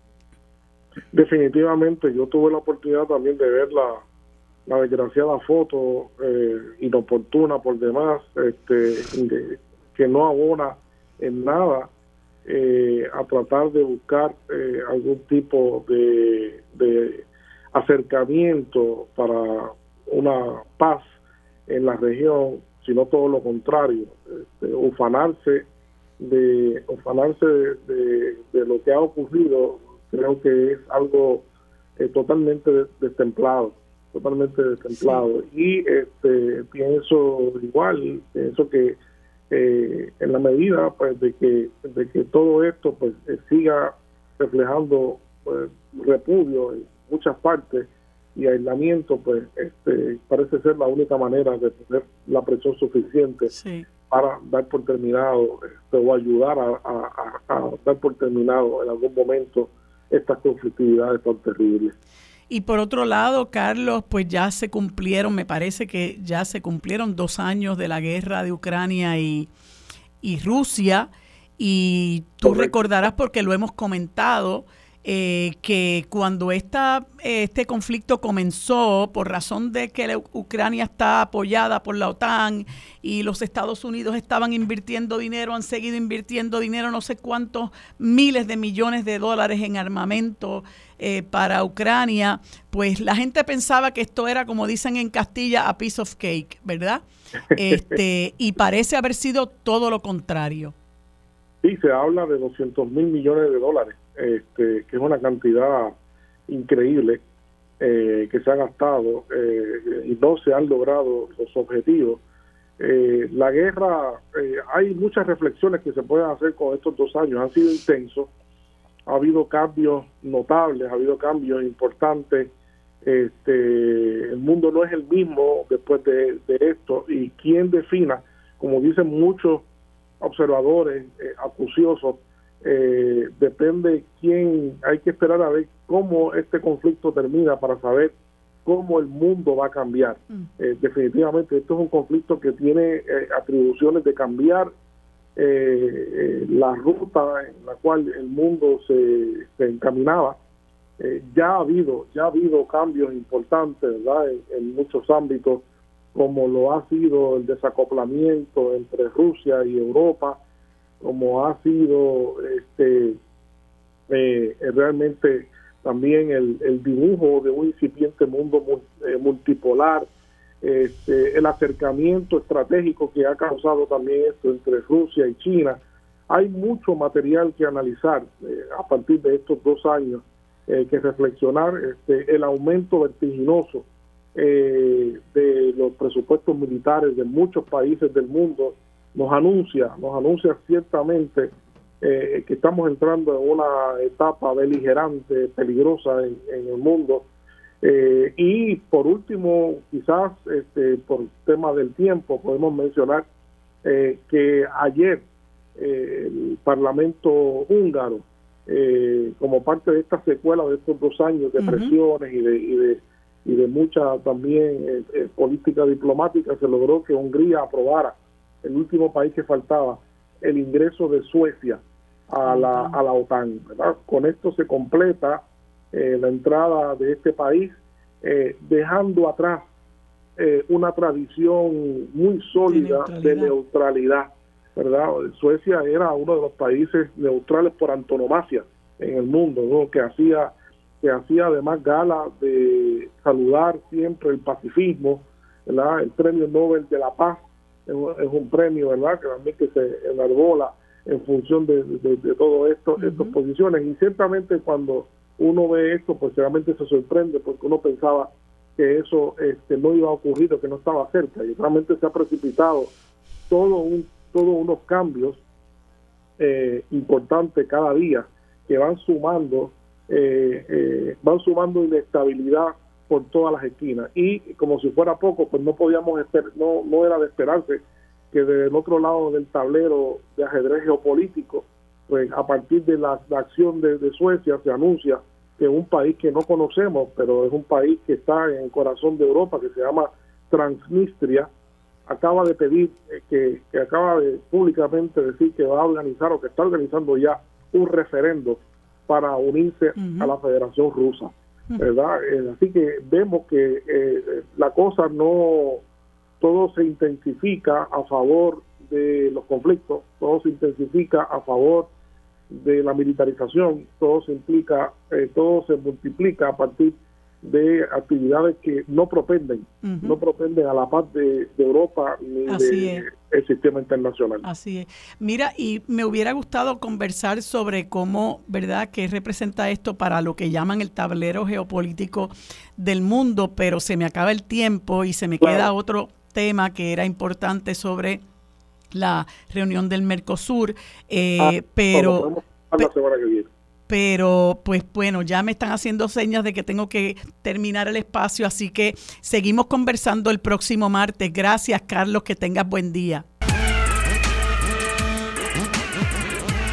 Definitivamente, yo tuve la oportunidad también de ver la, la desgraciada foto eh, inoportuna por demás, este, que no abona en nada eh, a tratar de buscar eh, algún tipo de, de acercamiento para una paz en la región, sino todo lo contrario, este, ufanarse de ufanarse de, de, lo que ha ocurrido creo que es algo eh, totalmente destemplado, totalmente destemplado. Y este, pienso igual, pienso que eh, en la medida pues de que de que todo esto pues eh, siga reflejando pues, repudio en muchas partes y aislamiento pues este parece ser la única manera de tener la presión suficiente para dar por terminado este, o ayudar a dar por terminado en algún momento estas conflictividades tan terribles. Y por otro lado, Carlos, pues ya se cumplieron, me parece que ya se cumplieron dos años de la guerra de Ucrania y, y Rusia. Y tú recordarás, porque lo hemos comentado, eh, que cuando esta, este conflicto comenzó, por razón de que Ucrania está apoyada por la OTAN y los Estados Unidos estaban invirtiendo dinero, han seguido invirtiendo dinero, no sé cuántos miles de millones de dólares en armamento eh, para Ucrania, pues la gente pensaba que esto era, como dicen en Castilla, a piece of cake, ¿verdad? (laughs) Este, y parece haber sido todo lo contrario. Sí, se habla de 200 mil millones de dólares este, que es una cantidad increíble eh, que se ha gastado eh, y no se han logrado los objetivos. Eh, la guerra, hay muchas reflexiones que se pueden hacer con estos dos años, han sido intensos, ha habido cambios notables, ha habido cambios importantes, este, el mundo no es el mismo después de, esto. Y quien defina, como dicen muchos observadores acuciosos, eh, depende quién, hay que esperar a ver cómo este conflicto termina para saber cómo el mundo va a cambiar. Mm. Eh, definitivamente esto es un conflicto que tiene eh, atribuciones de cambiar la ruta en la cual el mundo se, encaminaba. ya ha habido ya ha habido cambios importantes verdad en, muchos ámbitos como lo ha sido el desacoplamiento entre Rusia y Europa como ha sido este eh, realmente también el, dibujo de un incipiente mundo eh, multipolar, este, el acercamiento estratégico que ha causado también esto entre Rusia y China. Hay mucho material que analizar eh, a partir de estos dos años, que reflexionar este, el aumento vertiginoso de los presupuestos militares de muchos países del mundo nos anuncia, nos anuncia ciertamente eh, que estamos entrando en una etapa beligerante, peligrosa en, el mundo. Eh, y por último, quizás este, por tema del tiempo, podemos mencionar eh, que ayer el Parlamento húngaro, como parte de esta secuela de estos dos años de presiones y de, y de y de mucha también política diplomática, se logró que Hungría aprobara, el último país que faltaba, el ingreso de Suecia a la, a la OTAN. Con esto se completa la entrada de este país, dejando atrás eh, una tradición muy sólida de neutralidad. ¿verdad? Suecia era uno de los países neutrales por antonomasia en el mundo, que hacía que hacía además gala de saludar siempre el pacifismo, ¿verdad? El premio Nobel de la Paz es un, premio, ¿verdad? Que también que se enarbola en función de, de, todo esto, estas posiciones. Y ciertamente cuando uno ve esto, pues realmente se sorprende porque uno pensaba que eso este, no iba a ocurrir o que no estaba cerca y realmente se ha precipitado todo un todos unos cambios eh, importantes cada día que van sumando eh, eh, van sumando inestabilidad por todas las esquinas y como si fuera poco pues no podíamos esperar no no era de esperarse que del otro lado del tablero de ajedrez geopolítico pues a partir de la, acción de Suecia se anuncia que un país que no conocemos, pero es un país que está en el corazón de Europa, que se llama Transnistria, acaba de pedir, eh, que, acaba de públicamente decir que va a organizar o que está organizando ya un referendo para unirse a la Federación Rusa. ¿Verdad? Eh, así que vemos que eh, la cosa no, todo se intensifica a favor de los conflictos, todo se intensifica a favor de la militarización, todo se implica, eh, todo se multiplica a partir actividades que no propenden, no propenden a la paz de, Europa ni del sistema internacional. Así es. Mira, y me hubiera gustado conversar sobre cómo, ¿verdad?, qué representa esto para lo que llaman el tablero geopolítico del mundo, pero se me acaba el tiempo y se me queda otro tema que era importante sobre la reunión del Mercosur, eh, ah, pero... Pero, pues bueno, ya me están haciendo señas de que tengo que terminar el espacio, así que seguimos conversando el próximo martes. Gracias, Carlos, que tengas buen día.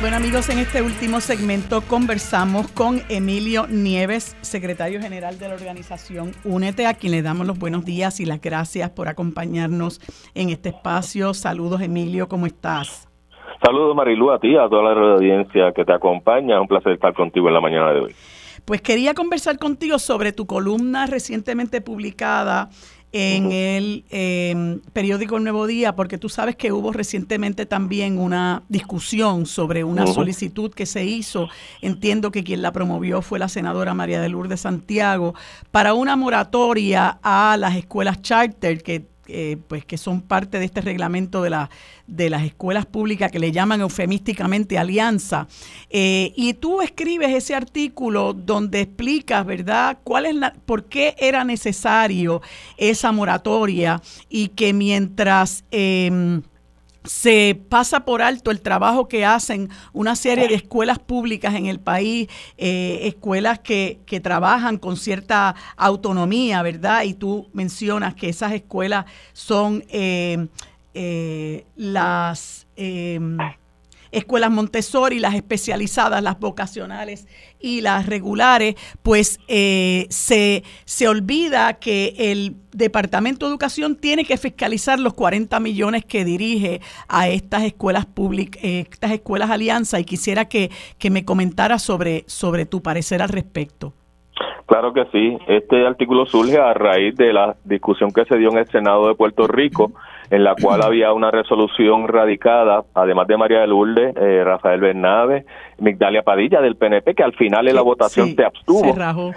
Bueno amigos, en este último segmento conversamos con Emilio Nieves, secretario general de la organización Únete, a quien le damos los buenos días y las gracias por acompañarnos en este espacio. Saludos Emilio, ¿cómo estás? Saludos Marilu a ti, a toda la audiencia que te acompaña. Un placer estar contigo en la mañana de hoy. Pues quería conversar contigo sobre tu columna recientemente publicada en el em, periódico El Nuevo Día, porque tú sabes que hubo recientemente también una discusión sobre una solicitud que se hizo, entiendo que quien la promovió fue la senadora María de Lourdes Santiago, para una moratoria a las escuelas charter que eh, pues que son parte de este reglamento de, la, de las escuelas públicas que le llaman eufemísticamente alianza. Eh, y tú escribes ese artículo donde explicas, ¿verdad?, cuál es la, por qué era necesario esa moratoria y que mientras... Em, se pasa por alto el trabajo que hacen una serie de escuelas públicas en el país, eh, escuelas que, que, trabajan con cierta autonomía, ¿verdad? Y tú mencionas que esas escuelas son eh, eh, las escuelas Montessori, las especializadas, las vocacionales y las regulares, pues eh, se, se olvida que el Departamento de Educación tiene que fiscalizar los 40 millones que dirige a estas escuelas públicas, eh, estas escuelas alianza, y quisiera que, que me comentara sobre, sobre tu parecer al respecto. Claro que sí. Este artículo surge a raíz de la discusión que se dio en el Senado de Puerto Rico en la cual (clears throat) había una resolución radicada, además de María de Lourdes, eh, Rafael Bernabe, Migdalia Padilla del PNP, que al final en la votación se abstuvo. (laughs)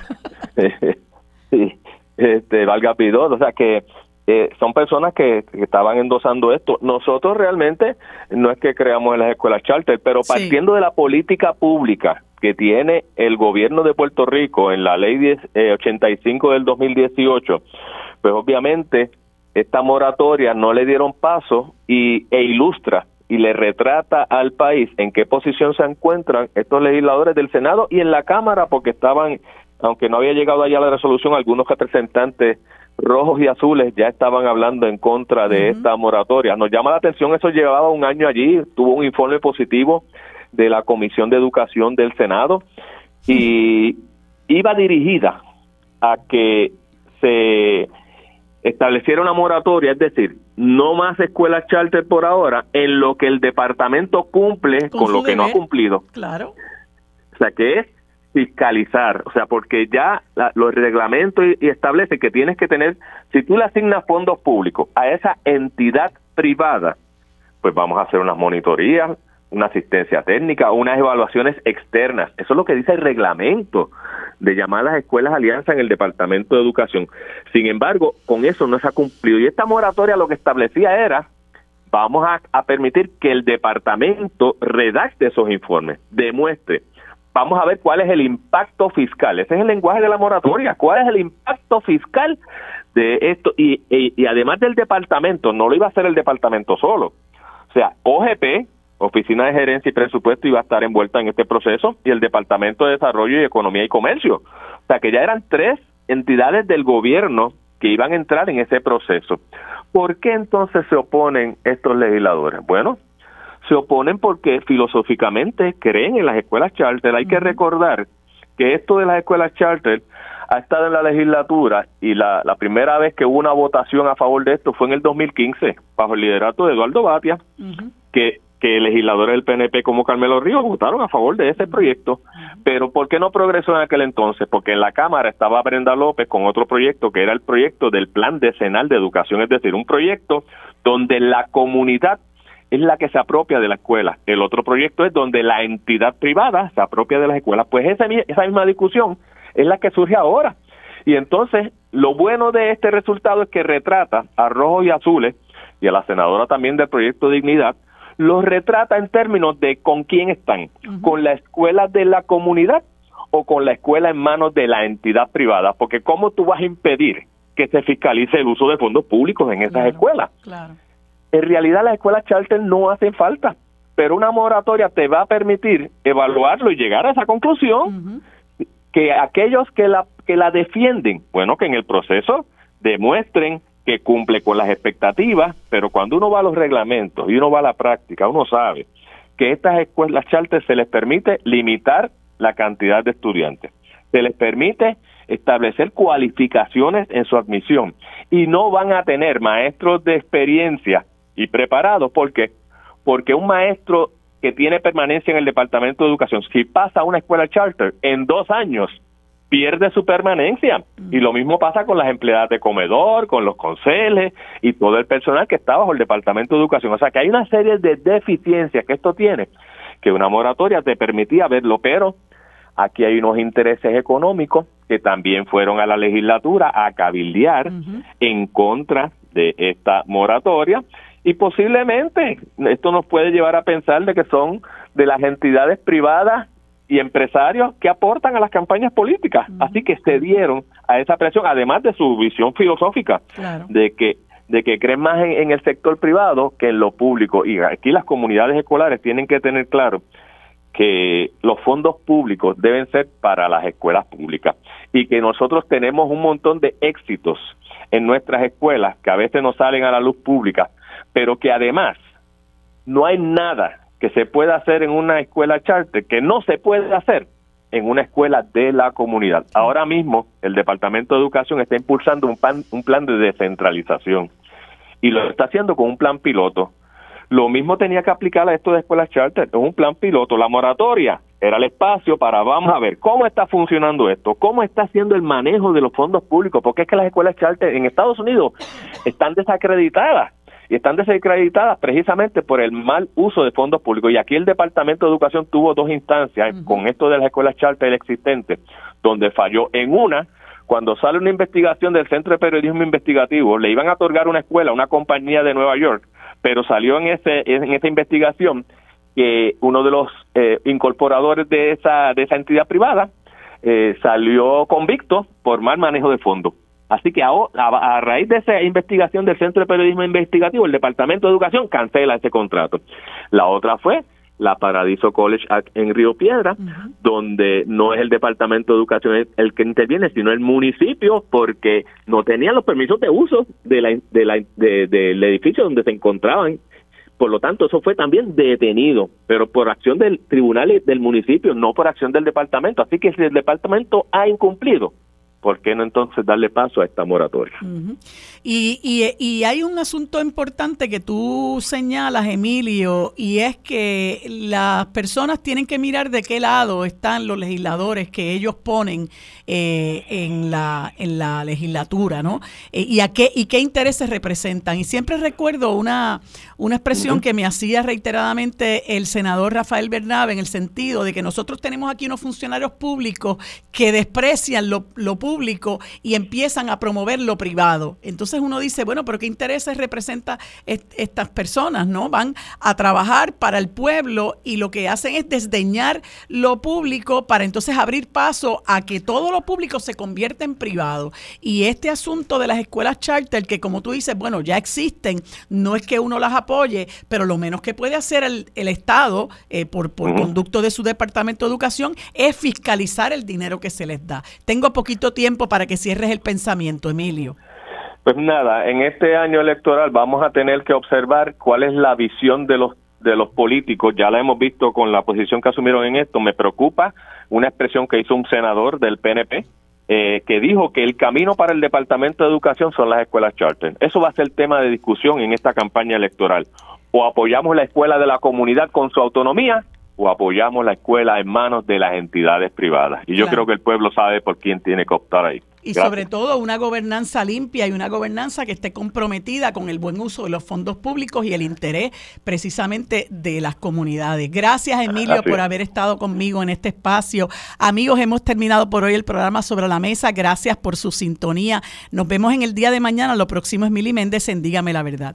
sí, este, valga Pidot, o sea que eh, son personas que, estaban endosando esto. Nosotros realmente no es que creamos en las escuelas charter, pero partiendo de la política pública que tiene el gobierno de Puerto Rico en la ley 10, 85 eh, del 2018, pues obviamente esta moratoria no le dieron paso y, e ilustra y le retrata al país en qué posición se encuentran estos legisladores del Senado y en la Cámara, porque estaban, aunque no había llegado allá la resolución, algunos representantes rojos y azules ya estaban hablando en contra de esta moratoria. Nos llama la atención, eso llevaba un año allí, tuvo un informe positivo de la Comisión de Educación del Senado y iba dirigida a que se estableciera una moratoria, es decir, no más escuelas charter por ahora, en lo que el departamento cumple con, lo que no ha cumplido. Claro. O sea, que es fiscalizar, o sea, porque ya los reglamentos y, establece que tienes que tener, si tú le asignas fondos públicos a esa entidad privada, pues vamos a hacer unas monitorías, una asistencia técnica, unas evaluaciones externas. Eso es lo que dice el reglamento de llamadas escuelas alianza en el Departamento de Educación. Sin embargo, con eso no se ha cumplido. Y esta moratoria lo que establecía era, vamos a, a permitir que el departamento redacte esos informes, demuestre. Vamos a ver cuál es el impacto fiscal. Ese es el lenguaje de la moratoria. ¿Cuál es el impacto fiscal de esto? Y, y además del departamento, no lo iba a hacer el departamento solo. O sea, OGP, Oficina de Gerencia y Presupuesto iba a estar envuelta en este proceso y el Departamento de Desarrollo y Economía y Comercio. O sea que ya eran tres entidades del gobierno que iban a entrar en ese proceso. ¿Por qué entonces se oponen estos legisladores? Bueno, se oponen porque filosóficamente creen en las escuelas charter. Hay que recordar que esto de las escuelas charter ha estado en la legislatura y la, la primera vez que hubo una votación a favor de esto fue en el 2015, bajo el liderato de Eduardo Batia, que que legisladores del PNP como Carmelo Ríos votaron a favor de ese proyecto, pero ¿por qué no progresó en aquel entonces? Porque en la Cámara estaba Brenda López con otro proyecto que era el proyecto del Plan Decenal de Educación, es decir, un proyecto donde la comunidad es la que se apropia de la escuela. El otro proyecto es donde la entidad privada se apropia de las escuelas. Pues esa, esa misma discusión es la que surge ahora. Y entonces, lo bueno de este resultado es que retrata a Rojos y Azules y a la senadora también del proyecto Dignidad los retrata en términos de con quién están, con la escuela de la comunidad o con la escuela en manos de la entidad privada, porque ¿cómo tú vas a impedir que se fiscalice el uso de fondos públicos en esas escuelas? En realidad las escuelas charter no hacen falta, pero una moratoria te va a permitir evaluarlo y llegar a esa conclusión que aquellos que la que la defienden, bueno, que en el proceso demuestren que cumple con las expectativas, pero cuando uno va a los reglamentos y uno va a la práctica, uno sabe que estas escuelas charter se les permite limitar la cantidad de estudiantes, se les permite establecer cualificaciones en su admisión. Y no van a tener maestros de experiencia y preparados. Porque porque un maestro que tiene permanencia en el departamento de educación si pasa a una escuela charter en dos años pierde su permanencia. Y lo mismo pasa con las empleadas de comedor, con los conceles y todo el personal que está bajo el Departamento de Educación. O sea que hay una serie de deficiencias que esto tiene, que una moratoria te permitía verlo, pero aquí hay unos intereses económicos que también fueron a la legislatura a cabildear en contra de esta moratoria y posiblemente esto nos puede llevar a pensar de que son de las entidades privadas y empresarios que aportan a las campañas políticas. Así que se dieron a esa presión, además de su visión filosófica de que de que creen más en, el sector privado que en lo público. Y aquí las comunidades escolares tienen que tener claro que los fondos públicos deben ser para las escuelas públicas y que nosotros tenemos un montón de éxitos en nuestras escuelas que a veces no salen a la luz pública, pero que además no hay nada que se puede hacer en una escuela charter que no se puede hacer en una escuela de la comunidad. Ahora mismo el Departamento de Educación está impulsando un, un plan de descentralización y lo está haciendo con un plan piloto. Lo mismo tenía que aplicar a esto de escuelas charter, es un plan piloto. La moratoria era el espacio para, vamos a ver, cómo está funcionando esto, cómo está haciendo el manejo de los fondos públicos, porque es que las escuelas charter en Estados Unidos están desacreditadas y están desacreditadas precisamente por el mal uso de fondos públicos. Y aquí el Departamento de Educación tuvo dos instancias con esto de las escuelas charter existentes, donde falló en una, cuando sale una investigación del Centro de Periodismo Investigativo, le iban a otorgar una escuela a una compañía de Nueva York, pero salió en, ese, en esa investigación que uno de los eh, incorporadores de esa, de esa entidad privada eh, salió convicto por mal manejo de fondos. Así que a, raíz de esa investigación del Centro de Periodismo Investigativo, el Departamento de Educación cancela ese contrato. La otra fue la Paradiso College en Río Piedra, donde no es el Departamento de Educación el que interviene, sino el municipio, porque no tenían los permisos de uso de la, de la, del edificio donde se encontraban. Por lo tanto, eso fue también detenido, pero por acción del tribunal y del municipio, no por acción del departamento. Así que si el departamento ha incumplido, ¿por qué no entonces darle paso a esta moratoria? y, y, y, hay un asunto importante que tú señalas, Emilio, y es que las personas tienen que mirar de qué lado están los legisladores que ellos ponen eh, en, la, en la legislatura, ¿no? Eh, y, a qué, y qué intereses representan. Y siempre recuerdo una, una expresión que me hacía reiteradamente el senador Rafael Bernabe en el sentido de que nosotros tenemos aquí unos funcionarios públicos que desprecian lo, lo público y empiezan a promover lo privado. Entonces uno dice, bueno, pero ¿qué intereses representa estas personas? ¿No? Van a trabajar para el pueblo y lo que hacen es desdeñar lo público para entonces abrir paso a que todo lo público se convierta en privado. Y este asunto de las escuelas charter, que como tú dices, bueno, ya existen, no es que uno las apoye, pero lo menos que puede hacer el, Estado eh, por, por conducto de su Departamento de Educación es fiscalizar el dinero que se les da. Tengo poquito tiempo para que cierres el pensamiento, Emilio. Pues nada, en este año electoral vamos a tener que observar cuál es la visión de los de los políticos, ya la hemos visto con la posición que asumieron en esto, me preocupa una expresión que hizo un senador del PNP, eh, que dijo que el camino para el Departamento de Educación son las escuelas charter. Eso va a ser tema de discusión en esta campaña electoral. O apoyamos la escuela de la comunidad con su autonomía o apoyamos la escuela en manos de las entidades privadas. Y yo creo que el pueblo sabe por quién tiene que optar ahí. Y sobre todo una gobernanza limpia y una gobernanza que esté comprometida con el buen uso de los fondos públicos y el interés precisamente de las comunidades. Gracias Emilio por haber estado conmigo en este espacio. Amigos, hemos terminado por hoy el programa sobre la mesa. Gracias por su sintonía. Nos vemos en el día de mañana. Lo próximo es Mili Méndez en Dígame la Verdad.